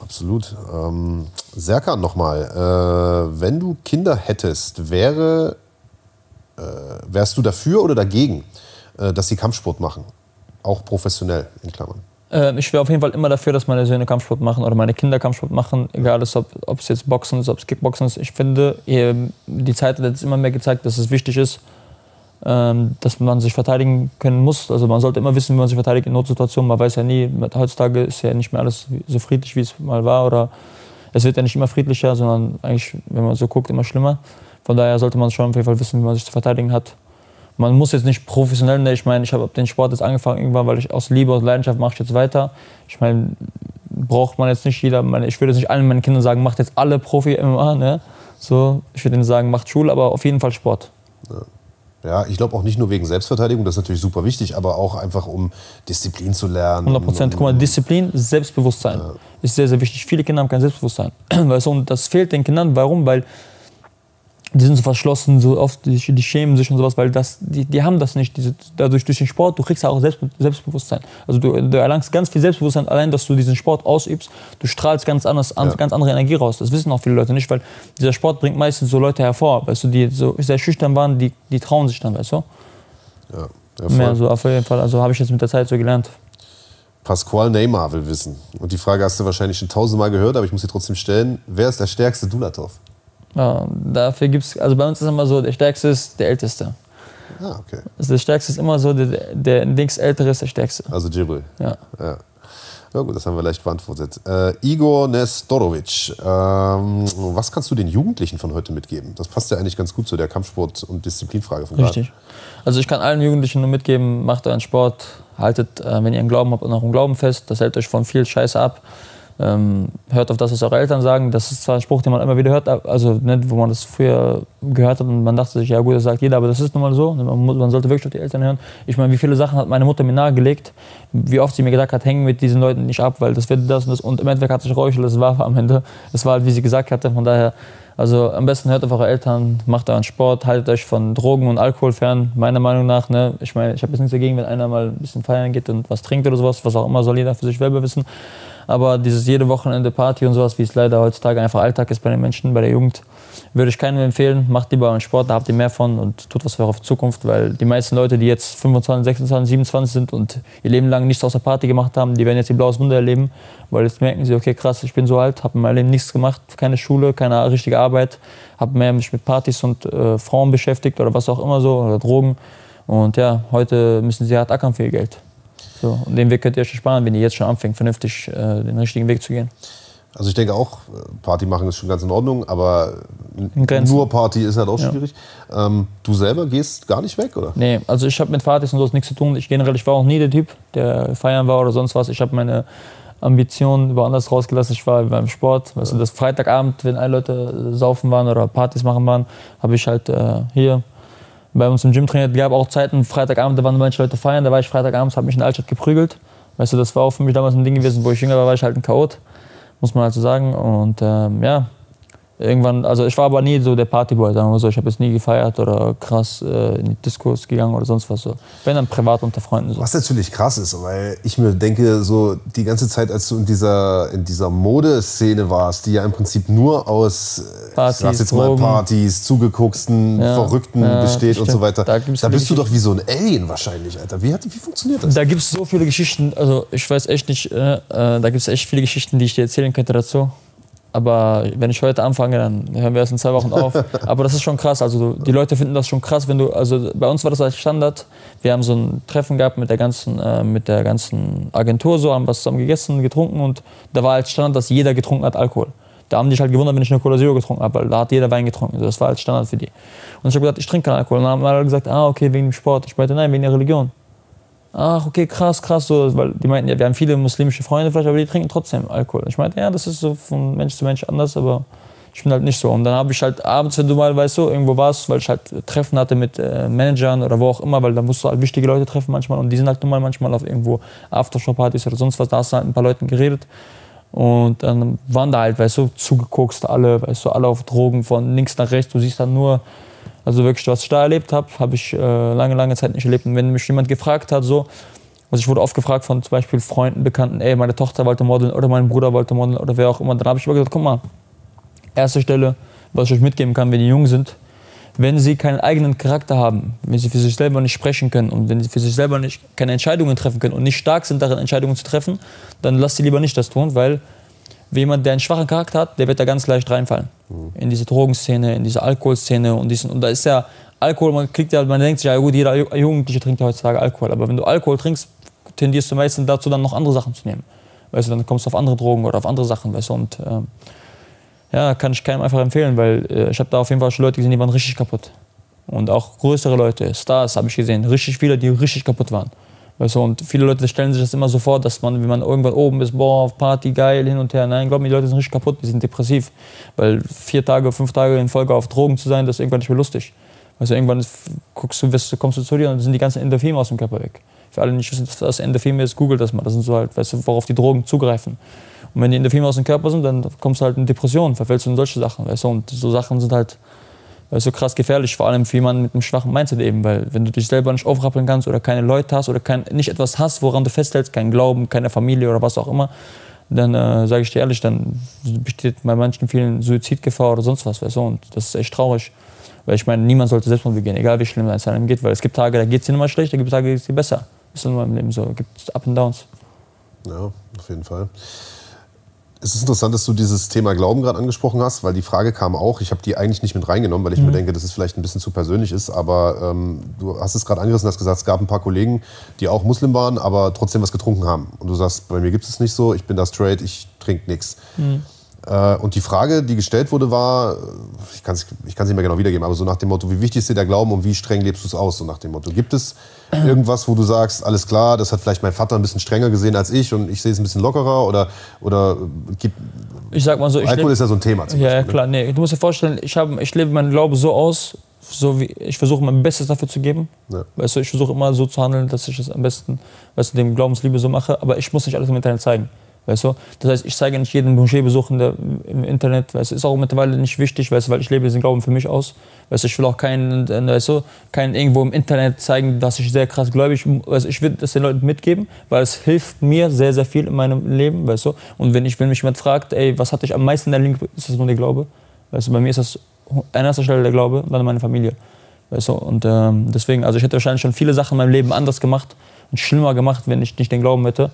Absolut. Ähm, Serkan nochmal. Äh, wenn du Kinder hättest, wäre, äh, wärst du dafür oder dagegen, äh, dass sie Kampfsport machen? Auch professionell, in Klammern. Ähm, ich wäre auf jeden Fall immer dafür, dass meine Söhne Kampfsport machen oder meine Kinder Kampfsport machen, egal ist, ob, es jetzt Boxen ist, ob es Kickboxen ist. Ich finde, ähm, die Zeit hat jetzt immer mehr gezeigt, dass es wichtig ist, dass man sich verteidigen können muss. Also man sollte immer wissen, wie man sich verteidigt in Notsituationen. Man weiß ja nie, heutzutage ist ja nicht mehr alles so friedlich, wie es mal war. Oder es wird ja nicht immer friedlicher, sondern eigentlich, wenn man so guckt, immer schlimmer. Von daher sollte man schon auf jeden Fall wissen, wie man sich zu verteidigen hat. Man muss jetzt nicht professionell, ne, ich meine, ich habe den Sport jetzt angefangen irgendwann, weil ich aus Liebe und Leidenschaft mache ich jetzt weiter. Ich meine, braucht man jetzt nicht jeder, ich würde jetzt nicht allen meinen Kindern sagen, macht jetzt alle Profi-MMA, ne? So, ich würde ihnen sagen, macht Schule, aber auf jeden Fall Sport. Ja, ich glaube auch nicht nur wegen Selbstverteidigung, das ist natürlich super wichtig, aber auch einfach um Disziplin zu lernen. 100 Prozent. Guck mal, Disziplin, Selbstbewusstsein ist sehr, sehr wichtig. Viele Kinder haben kein Selbstbewusstsein. Weißt du, und das fehlt den Kindern. Warum? Weil die sind so verschlossen, so oft, die, die schämen sich und sowas, weil das, die, die haben das nicht. Diese, dadurch durch den Sport, du kriegst ja auch Selbst, Selbstbewusstsein. Also du, du, erlangst ganz viel Selbstbewusstsein, allein, dass du diesen Sport ausübst. Du strahlst ganz anders, ja. ganz andere Energie raus. Das wissen auch viele Leute nicht, weil dieser Sport bringt meistens so Leute hervor, weißt du, die so sehr schüchtern waren, die, die trauen sich dann, weißt du? Ja, Mehr so auf jeden Fall. Also habe ich jetzt mit der Zeit so gelernt. Pasquale Neymar will wissen. Und die Frage hast du wahrscheinlich schon tausendmal gehört, aber ich muss sie trotzdem stellen. Wer ist der stärkste Dulatov? Ja, dafür gibt es, also bei uns ist immer so, der Stärkste ist der Älteste. Ah, okay. Also der Stärkste ist immer so, der, der Ältere ist der Stärkste. Also Jibril. Ja. ja. Ja gut, das haben wir leicht beantwortet. Äh, Igor Nestorovic, ähm, was kannst du den Jugendlichen von heute mitgeben? Das passt ja eigentlich ganz gut zu der Kampfsport- und Disziplinfrage von gerade. Richtig. Also ich kann allen Jugendlichen nur mitgeben, macht euren Sport, haltet, äh, wenn ihr einen Glauben habt, auch einen Glauben fest. Das hält euch von viel Scheiße ab. Ähm, hört auf das, was eure Eltern sagen. Das ist zwar ein Spruch, den man immer wieder hört, also nicht, wo man das früher gehört hat und man dachte sich, ja gut, das sagt jeder, aber das ist nun mal so. Man, man sollte wirklich auf die Eltern hören. Ich meine, wie viele Sachen hat meine Mutter mir nahegelegt, wie oft sie mir gesagt hat, hängen mit diesen Leuten nicht ab, weil das wird das und das. Und im Endeffekt hat sich Räuschel, das war am Ende. Es war halt, wie sie gesagt hatte, von daher. Also am besten hört auf eure Eltern, macht euren Sport, haltet euch von Drogen und Alkohol fern, meiner Meinung nach. Ne? Ich meine, ich habe jetzt nichts dagegen, wenn einer mal ein bisschen feiern geht und was trinkt oder sowas, was auch immer, soll jeder für sich selber wissen. Aber dieses jede Wochenende Party und sowas, wie es leider heutzutage einfach Alltag ist bei den Menschen, bei der Jugend, würde ich keinem empfehlen. Macht lieber einen Sport, da habt ihr mehr von und tut was für eure Zukunft, weil die meisten Leute, die jetzt 25, 26, 27 sind und ihr Leben lang nichts außer Party gemacht haben, die werden jetzt ihr blaues Wunder erleben, weil jetzt merken sie, okay, krass, ich bin so alt, habe in meinem Leben nichts gemacht, keine Schule, keine richtige Arbeit, habe mehr mich mit Partys und äh, Frauen beschäftigt oder was auch immer so, oder Drogen. Und ja, heute müssen sie hart ackern für ihr Geld. So, und den Weg könnt ihr euch sparen, wenn ihr jetzt schon anfängt, vernünftig äh, den richtigen Weg zu gehen. Also ich denke auch, Party machen ist schon ganz in Ordnung, aber nur Party ist halt auch schwierig. Ja. Ähm, du selber gehst gar nicht weg, oder? Nee, also ich habe mit Partys und so nichts zu tun. Ich generell, ich war auch nie der Typ, der feiern war oder sonst was. Ich habe meine Ambitionen woanders rausgelassen. Ich war beim Sport. Weißt du, das Freitagabend, wenn alle Leute saufen waren oder Partys machen waren, habe ich halt äh, hier bei uns im Gym trainiert. Es gab auch Zeiten, Freitagabend, da waren manche Leute feiern, da war ich Freitagabends, habe mich in der Altstadt geprügelt. Weißt du, das war auch für mich damals ein Ding gewesen, wo ich jünger war, war ich halt ein Chaot, muss man halt so sagen. Und ähm, ja, irgendwann, also ich war aber nie so der Partyboy, sagen wir so. Ich habe jetzt nie gefeiert oder krass äh, in die Diskos gegangen oder sonst was so. Wenn dann privat unter Freunden so. Was natürlich krass ist, weil ich mir denke, so die ganze Zeit, als du in dieser, in dieser Modeszene warst, die ja im Prinzip nur aus Partys, ich jetzt mal, Partys, zugegucksten, ja, Verrückten ja, besteht stimmt. und so weiter. Da, da bist du doch wie so ein Alien wahrscheinlich, Alter. Wie, wie funktioniert das? Da gibt es so viele Geschichten, also ich weiß echt nicht, äh, äh da gibt es echt viele Geschichten, die ich dir erzählen könnte dazu. Aber wenn ich heute anfange, dann hören wir erst in zwei Wochen auf. Aber das ist schon krass. Also die Leute finden das schon krass, wenn du. Also bei uns war das als Standard. Wir haben so ein Treffen gehabt mit der ganzen, äh, mit der ganzen Agentur, so haben was zusammen gegessen, getrunken und da war als Standard, dass jeder getrunken hat Alkohol. Da haben die sich halt gewundert, wenn ich eine Cola Zero getrunken habe, weil da hat jeder Wein getrunken. Das war als Standard für die. Und ich habe gesagt, ich trinke keinen Alkohol. Und dann haben alle gesagt, ah, okay, wegen dem Sport. Ich meinte, nein, wegen der Religion ach, okay, krass, krass, so, weil die meinten, ja, wir haben viele muslimische Freunde vielleicht, aber die trinken trotzdem Alkohol. Ich meinte, ja, das ist so von Mensch zu Mensch anders, aber ich bin halt nicht so. Und dann habe ich halt abends, wenn du mal, weißt du, irgendwo warst, weil ich halt Treffen hatte mit äh, Managern oder wo auch immer, weil da musst du halt wichtige Leute treffen manchmal und die sind halt nun mal manchmal auf irgendwo Aftershow-Partys oder sonst was, da hast du halt mit ein paar Leuten geredet. Und dann waren da halt, weißt du, zugeguckst alle, weißt du, alle auf Drogen von links nach rechts. Du siehst dann nur also wirklich, was ich da erlebt habe, habe ich äh, lange, lange Zeit nicht erlebt. Und wenn mich jemand gefragt hat, so, also ich wurde oft gefragt von zum Beispiel Freunden, Bekannten, ey, meine Tochter wollte modeln oder mein Bruder wollte modeln oder wer auch immer. Dann habe ich immer gesagt, guck mal, erste Stelle, was ich euch mitgeben kann, wenn die jung sind, wenn sie keinen eigenen Charakter haben, wenn sie für sich selber nicht sprechen können und wenn sie für sich selber nicht, keine Entscheidungen treffen können und nicht stark sind darin, Entscheidungen zu treffen, dann lasst sie lieber nicht das tun, weil jemand, der einen schwachen Charakter hat, der wird da ganz leicht reinfallen. Mhm. In diese Drogenszene, in diese Alkoholszene. Und, diesen, und da ist ja Alkohol, man, kriegt ja, man denkt sich, ja gut, jeder Jugendliche trinkt ja heutzutage Alkohol. Aber wenn du Alkohol trinkst, tendierst du meistens dazu, dann noch andere Sachen zu nehmen. Weißt du, dann kommst du auf andere Drogen oder auf andere Sachen. Weißt du, und ähm, ja, kann ich keinem einfach empfehlen, weil äh, ich habe da auf jeden Fall schon Leute gesehen, die waren richtig kaputt. Und auch größere Leute, Stars habe ich gesehen, richtig viele, die richtig kaputt waren. Weißt du, und viele Leute stellen sich das immer so vor, dass man, wenn man irgendwann oben ist, boah, auf Party, geil, hin und her. Nein, glaub mir, die Leute sind richtig kaputt, die sind depressiv. Weil vier Tage, fünf Tage in Folge auf Drogen zu sein, das ist irgendwann nicht mehr lustig. Du, irgendwann guckst du, wirst, kommst du zu dir und sind die ganzen Endorphine aus dem Körper weg. Für alle, die nicht wissen, was das Endorphine ist, googelt das mal. Das sind so halt, weißt du, worauf die Drogen zugreifen. Und wenn die Endorphine aus dem Körper sind, dann kommst du halt in Depressionen, verfällst du in solche Sachen, weißt du. Und so Sachen sind halt so krass gefährlich, vor allem für jemanden mit einem schwachen Mindset eben, weil wenn du dich selber nicht aufrappeln kannst oder keine Leute hast oder kein, nicht etwas hast, woran du festhältst, kein Glauben, keine Familie oder was auch immer, dann äh, sage ich dir ehrlich, dann besteht bei manchen vielen Suizidgefahr oder sonst was, weißt du, und das ist echt traurig. Weil ich meine, niemand sollte Selbstmord begehen, egal wie schlimm es einem geht, weil es gibt Tage, da geht es dir immer schlecht, da gibt es Tage, da geht es dir besser. Das ist in meinem Leben so, es gibt Up and Downs. Ja, auf jeden Fall. Es ist interessant, dass du dieses Thema Glauben gerade angesprochen hast, weil die Frage kam auch. Ich habe die eigentlich nicht mit reingenommen, weil ich mhm. mir denke, dass es vielleicht ein bisschen zu persönlich ist. Aber ähm, du hast es gerade angerissen, hast gesagt, es gab ein paar Kollegen, die auch Muslim waren, aber trotzdem was getrunken haben. Und du sagst, bei mir gibt es nicht so, ich bin da straight, ich trinke nichts. Mhm. Äh, und die Frage, die gestellt wurde, war, ich kann es ich nicht mehr genau wiedergeben, aber so nach dem Motto, wie wichtig ist dir der Glauben und wie streng lebst du es aus? So nach dem Motto, gibt es irgendwas, wo du sagst, alles klar, das hat vielleicht mein Vater ein bisschen strenger gesehen als ich und ich sehe es ein bisschen lockerer oder, oder gibt, ich sag mal so, Alkohol lebe, ist ja so ein Thema. ja, ja, ne? klar, nee, du musst dir vorstellen, ich, hab, ich lebe meinen Glaube so aus, so wie ich versuche mein Bestes dafür zu geben. Ja. Weißt du, ich versuche immer so zu handeln, dass ich es am besten, weißt du, dem Glaubensliebe so mache, aber ich muss nicht alles im Internet zeigen. Weißt du? Das heißt, ich zeige nicht jeden Moscheebesuch im Internet. Weißt du? Ist auch mittlerweile nicht wichtig, weißt du, weil ich lebe diesen Glauben für mich aus. Weißt du? Ich will auch keinen, weißt du, keinen irgendwo im Internet zeigen, dass ich sehr krass gläubig bin. Weißt du? Ich will das den Leuten mitgeben, weil es hilft mir sehr, sehr viel in meinem Leben. Weißt du? Und wenn, ich, wenn mich jemand fragt, ey, was hat dich am meisten in der Link, ist das nur der Glaube. Weißt du? Bei mir ist das an erster Stelle der Glaube, dann meine Familie. Weißt du? Und ähm, deswegen, also ich hätte wahrscheinlich schon viele Sachen in meinem Leben anders gemacht und schlimmer gemacht, wenn ich nicht den Glauben hätte.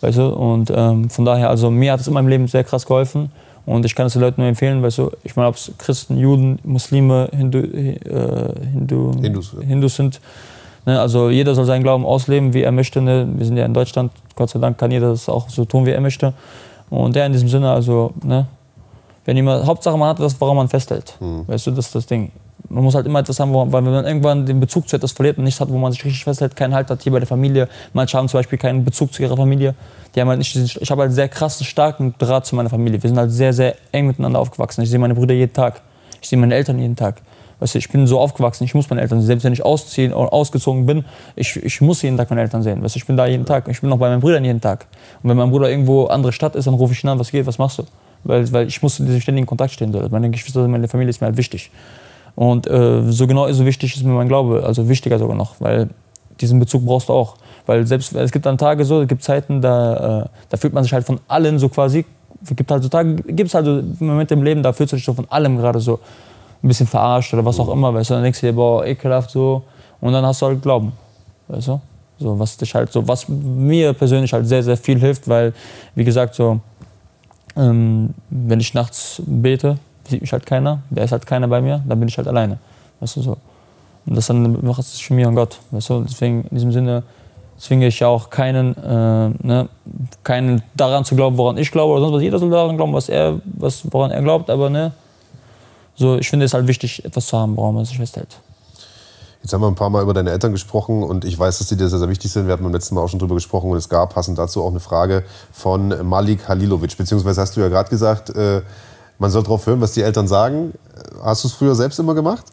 Weißt du? Und ähm, von daher, also mir hat es in meinem Leben sehr krass geholfen. Und ich kann es den Leuten nur empfehlen, weißt du, ich meine, ob es Christen, Juden, Muslime, Hindu, äh, Hindu, Hindus, ja. Hindus sind. Ne? Also jeder soll seinen Glauben ausleben, wie er möchte. Ne? Wir sind ja in Deutschland, Gott sei Dank kann jeder das auch so tun, wie er möchte. Und der in diesem Sinne, also, ne? wenn jemand, Hauptsache man hat das, woran man festhält. Mhm. Weißt du, das ist das Ding man muss halt immer etwas haben, wo, weil wenn man irgendwann den Bezug zu etwas verliert und nichts hat, wo man sich richtig festhält, keinen Halt hat, hier bei der Familie, manche haben zum Beispiel keinen Bezug zu ihrer Familie, die haben halt nicht ich habe halt sehr krassen, starken Draht zu meiner Familie. Wir sind halt sehr, sehr eng miteinander aufgewachsen. Ich sehe meine Brüder jeden Tag. Ich sehe meine Eltern jeden Tag. Weißt du, ich bin so aufgewachsen, ich muss meine Eltern sehen. Selbst wenn ich ausziehen oder ausgezogen bin, ich, ich muss jeden Tag meine Eltern sehen. Weißt du, ich bin da jeden Tag. Ich bin auch bei meinen Brüdern jeden Tag. Und wenn mein Bruder irgendwo andere Stadt ist, dann rufe ich ihn an, was geht, was machst du? Weil, weil ich muss in diesem ständigen Kontakt stehen. Meine Geschwister, meine Familie ist mir halt wichtig. Und äh, so genau so wichtig ist mir mein Glaube, also wichtiger sogar noch, weil diesen Bezug brauchst du auch. Weil selbst, es gibt dann Tage so, es gibt Zeiten, da, äh, da fühlt man sich halt von allen so quasi, gibt halt so Tage, gibt es halt so Momente im Leben, da fühlst du dich so von allem gerade so ein bisschen verarscht oder was auch immer, weißt du, dann denkst du dir, boah, ekelhaft so, und dann hast du halt Glauben, weißt du, so, was dich halt so, was mir persönlich halt sehr, sehr viel hilft, weil, wie gesagt, so, ähm, wenn ich nachts bete, sieht mich halt keiner, da ist halt keiner bei mir, dann bin ich halt alleine. Weißt du, so. Und das dann macht es zwischen mir und Gott. Weißt du? Deswegen in diesem Sinne zwinge ich auch keinen, äh, ne, keinen daran zu glauben, woran ich glaube oder sonst was. Jeder soll daran glauben, was er, was, woran er glaubt, aber ne, so, ich finde es halt wichtig, etwas zu haben, woran man sich festhält. Jetzt haben wir ein paar Mal über deine Eltern gesprochen und ich weiß, dass die dir sehr, sehr wichtig sind. Wir hatten beim letzten Mal auch schon drüber gesprochen und es gab passend dazu auch eine Frage von Malik Halilovic. Beziehungsweise hast du ja gerade gesagt, äh, man soll darauf hören, was die Eltern sagen. Hast du es früher selbst immer gemacht?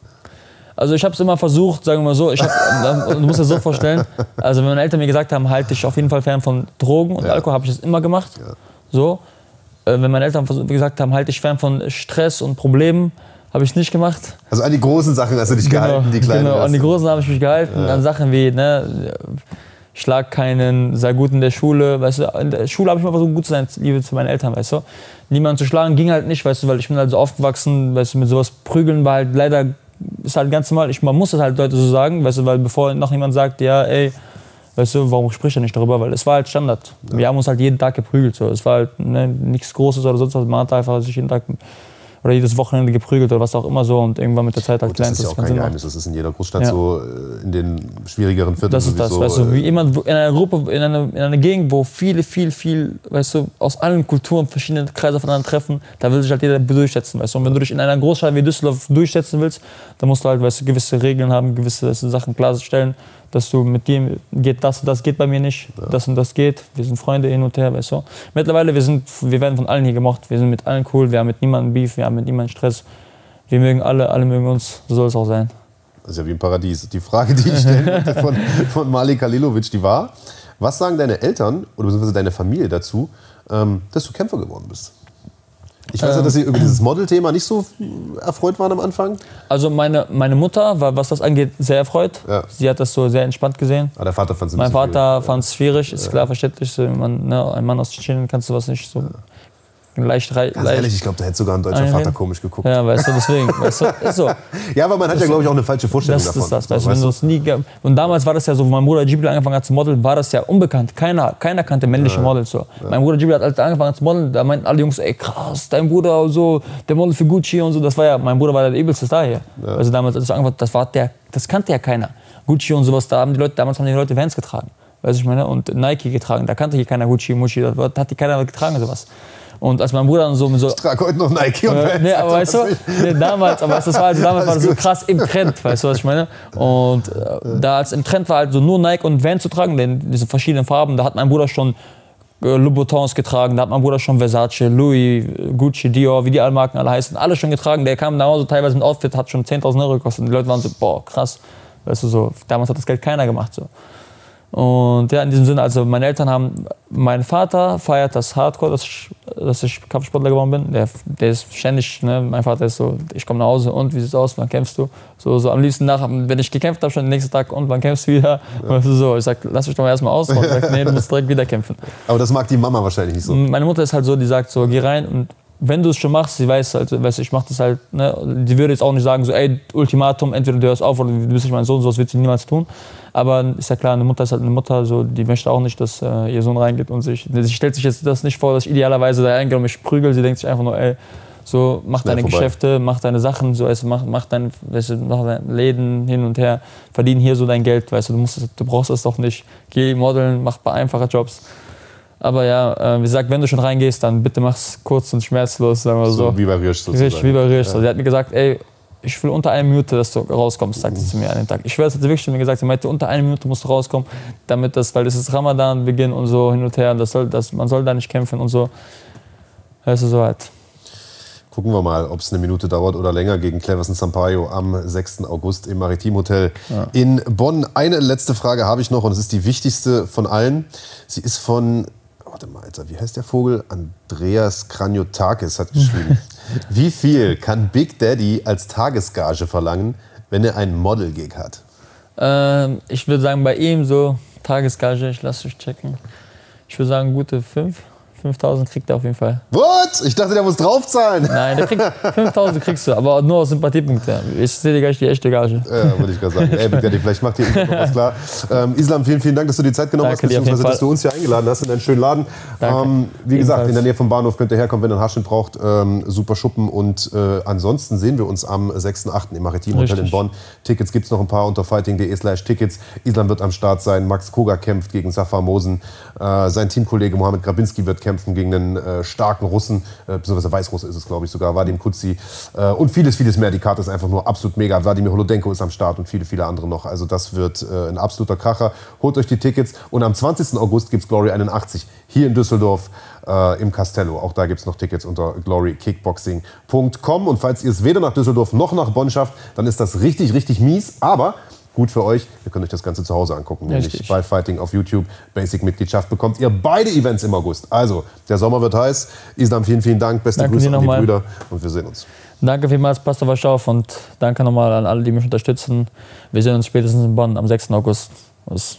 Also ich habe es immer versucht, sagen wir mal so. Ich hab, du musst dir so vorstellen, also wenn meine Eltern mir gesagt haben, halte dich auf jeden Fall fern von Drogen und ja. Alkohol, habe ich das immer gemacht. Ja. So. Äh, wenn meine Eltern gesagt haben, halte dich fern von Stress und Problemen, habe ich nicht gemacht. Also an die großen Sachen hast du dich genau, gehalten, die kleinen. Genau, an die großen habe ich mich gehalten. Ja. An Sachen wie, ne, schlag keinen, sei gut in der Schule. Weißt du, in der Schule habe ich mal versucht, gut zu sein, Liebe zu meinen Eltern, weißt du. Niemanden zu schlagen ging halt nicht, weißt du, weil ich bin halt so aufgewachsen, weißt du, mit sowas prügeln war halt leider, ist halt ganz normal. Ich, man muss das halt Leute so sagen, weißt du, weil bevor noch jemand sagt, ja, ey, weißt du, warum spricht er nicht darüber? Weil es war halt Standard. Ja. Wir haben uns halt jeden Tag geprügelt, so. Es war halt ne, nichts Großes oder sonst was. Man hat einfach sich jeden Tag oder jedes Wochenende geprügelt oder was auch immer so und irgendwann mit der Zeit halt gelernt. Das ist ja auch kein Geheimnis, das ist in jeder Großstadt ja. so, äh, in den schwierigeren Vierteln Das ist das, weißt du, wie äh, jemand in einer Gruppe, in einer, in einer Gegend, wo viele, viel, viel, weißt du, aus allen Kulturen verschiedene Kreise voneinander treffen, da will sich halt jeder durchsetzen, weißt du. Und wenn du dich in einer Großstadt wie Düsseldorf durchsetzen willst, dann musst du halt, weißt du, gewisse Regeln haben, gewisse Sachen klarstellen dass du mit dem geht das und das geht bei mir nicht, ja. das und das geht. Wir sind Freunde hin und her, weißt du. Mittlerweile wir sind, wir werden von allen hier gemocht. Wir sind mit allen cool. Wir haben mit niemandem Beef, wir haben mit niemandem Stress. Wir mögen alle, alle mögen uns. So soll es auch sein. Das ist ja wie ein Paradies. Die Frage, die ich stelle von, von Malik Kalilovic, die war: Was sagen deine Eltern oder beziehungsweise deine Familie dazu, ähm, dass du Kämpfer geworden bist? Ich weiß ja, dass Sie über dieses Model-Thema nicht so erfreut waren am Anfang. Also meine, meine Mutter war, was das angeht, sehr erfreut. Ja. Sie hat das so sehr entspannt gesehen. Aber der Vater fand es Mein Vater fand es schwierig, ist klar verständlich. So, man, ne, ein Mann aus Tschetschenien kannst du was nicht so leicht rei- Ganz leicht- ehrlich, ich glaube, da hätte sogar ein deutscher. Vater komisch geguckt. Ja, weißt du, deswegen. Weißt du, ist so. Ja, aber man hat ja, glaube ich, auch eine falsche Vorstellung Das davon. ist das. Weißt du, wenn du es nie und damals war das ja so, wo mein Bruder Ghibli angefangen hat zu modeln, war das ja unbekannt. Keiner, keiner kannte männliche Models so. Mein Bruder Ghibli hat er angefangen zu modeln, da meinten alle Jungs, ey krass, dein Bruder so, der Model für Gucci und so. Das war ja, mein Bruder war der übelste Star hier. Also damals, als ich angefangen das war der, das kannte ja keiner. Gucci und sowas, da haben die Leute, damals haben die Leute Vans getragen. Weißt du, ich meine, und Nike getragen. Da kannte hier keiner Gucci, Mucci, das war- hat die keiner getragen sowas. Und als mein Bruder dann so mit so Ich trage heute noch Nike und äh, Vans, nee, aber weißt du, nee, damals, aber das war, also damals war das so krass im Trend, weißt du, was ich meine? Und äh, da als im Trend war, halt so nur Nike und Vans zu tragen, denn diese verschiedenen Farben, da hat mein Bruder schon äh, Louboutins getragen, da hat mein Bruder schon Versace, Louis, Gucci, Dior, wie die alle Marken alle heißen, alle schon getragen. Der kam damals so teilweise mit Outfit, hat schon 10.000 Euro gekostet. Und die Leute waren so, boah, krass. Weißt du, so, damals hat das Geld keiner gemacht. So. Und ja, in diesem Sinne, also meine Eltern haben, mein Vater feiert das Hardcore, dass ich, dass ich Kampfsportler geworden bin. Der, der ist ständig, ne, mein Vater ist so, ich komme nach Hause und wie sieht's aus, wann kämpfst du? So, so am liebsten nach, wenn ich gekämpft habe, schon den nächsten Tag und wann kämpfst du wieder? Weißt du, so, ich sag, lass mich doch mal erstmal aus. Und ich sag, nee, du musst direkt wieder kämpfen. Aber das mag die Mama wahrscheinlich nicht so. Meine Mutter ist halt so, die sagt so, geh rein und wenn du es schon machst, sie weiß halt, weißt, du, ich mach das halt, ne, die würde jetzt auch nicht sagen so, ey, Ultimatum, entweder du hörst auf oder du bist nicht mein Sohn, sowas wird sie niemals tun. Aber ist ja klar, eine Mutter ist halt eine Mutter, so, die möchte auch nicht, dass äh, ihr Sohn reingeht und sich, sie stellt sich jetzt das nicht vor, dass ich idealerweise da reingehe und mich prügel, sie denkt sich einfach nur, ey, so, mach deine vorbei. Geschäfte, mach deine Sachen, so, weißt, mach, mach, dein, weißt, mach deine Läden hin und her, verdien hier so dein Geld, weißt du, du, musst, du brauchst es doch nicht. Geh modeln, mach ein paar einfache Jobs. Aber ja, äh, wie gesagt, wenn du schon reingehst, dann bitte mach's kurz und schmerzlos, sagen wir so. So, wie bei Riesch sozusagen. Richtig, wie bei Risch. Also, sie hat mir gesagt, ey, ich will unter einer Minute, dass du rauskommst, sagt sie zu mir an dem Tag. Ich schwöre, das hat sie wirklich mir gesagt. Sie meinte, unter einer Minute musst du rauskommen, damit das, weil das ist Ramadan-Beginn und so hin und her. Das soll, das, man soll da nicht kämpfen und so. Das ist so halt. Gucken wir mal, ob es eine Minute dauert oder länger gegen Cleverson Sampaio am 6. August im Maritimhotel in Bonn. Eine letzte Frage habe ich noch und es ist die wichtigste von allen. Sie ist von, warte mal, Alter, wie heißt der Vogel? Andreas Kraniotakis hat geschrieben. wie viel kann Big Daddy als Tagesgage verlangen, wenn er einen Model-Gig hat? Ähm, ich würde sagen, bei ihm so, Tagesgage, ich lasse dich checken. Ich würde sagen, gute 5. 5000 kriegt er auf jeden Fall. What? Ich dachte, der muss draufzahlen. Nein, der kriegt 5000 kriegst du, aber nur aus Sympathiepunkten. Ich sehe dir gleich die echte Gage. Ja, würde ich gerade sagen. Ey, Big Daddy, vielleicht macht ihr noch was klar. Ähm, Islam, vielen, vielen Dank, dass du die Zeit genommen Danke hast, beziehungsweise dass du uns hier eingeladen hast in deinen schönen Laden. Ähm, wie gesagt, Ebenfalls. in der Nähe vom Bahnhof könnt ihr herkommen, wenn ihr einen Haarschnitt braucht. Ähm, super Schuppen. Und äh, ansonsten sehen wir uns am 6.8. im Maritimhotel in Richtig. Bonn. Tickets gibt es noch ein paar unter fighting.de slash Tickets. Islam wird am Start sein. Max Koga kämpft gegen Safar Mosen. Äh, sein Teamkollege Mohamed Grabinski wird kämpfen gegen einen äh, starken Russen, äh, beziehungsweise Weißrusse ist es, glaube ich, sogar, Vadim Kutzi. Äh, und vieles, vieles mehr. Die Karte ist einfach nur absolut mega. Wladimir Holodenko ist am Start und viele, viele andere noch. Also das wird äh, ein absoluter Kracher. Holt euch die Tickets. Und am 20. August gibt es Glory 81 hier in Düsseldorf äh, im Castello. Auch da gibt es noch Tickets unter glorykickboxing.com. Und falls ihr es weder nach Düsseldorf noch nach Bonn schafft, dann ist das richtig, richtig mies. Aber gut für euch. Ihr könnt euch das Ganze zu Hause angucken. Nämlich Richtig. bei Fighting auf YouTube. Basic-Mitgliedschaft bekommt ihr beide Events im August. Also, der Sommer wird heiß. Islam, vielen, vielen Dank. Beste Danke Grüße an die nochmal. Brüder. Und wir sehen uns. Danke vielmals, passt auf euch auf und danke nochmal an alle, die mich unterstützen. Wir sehen uns spätestens in Bonn am 6. August. Das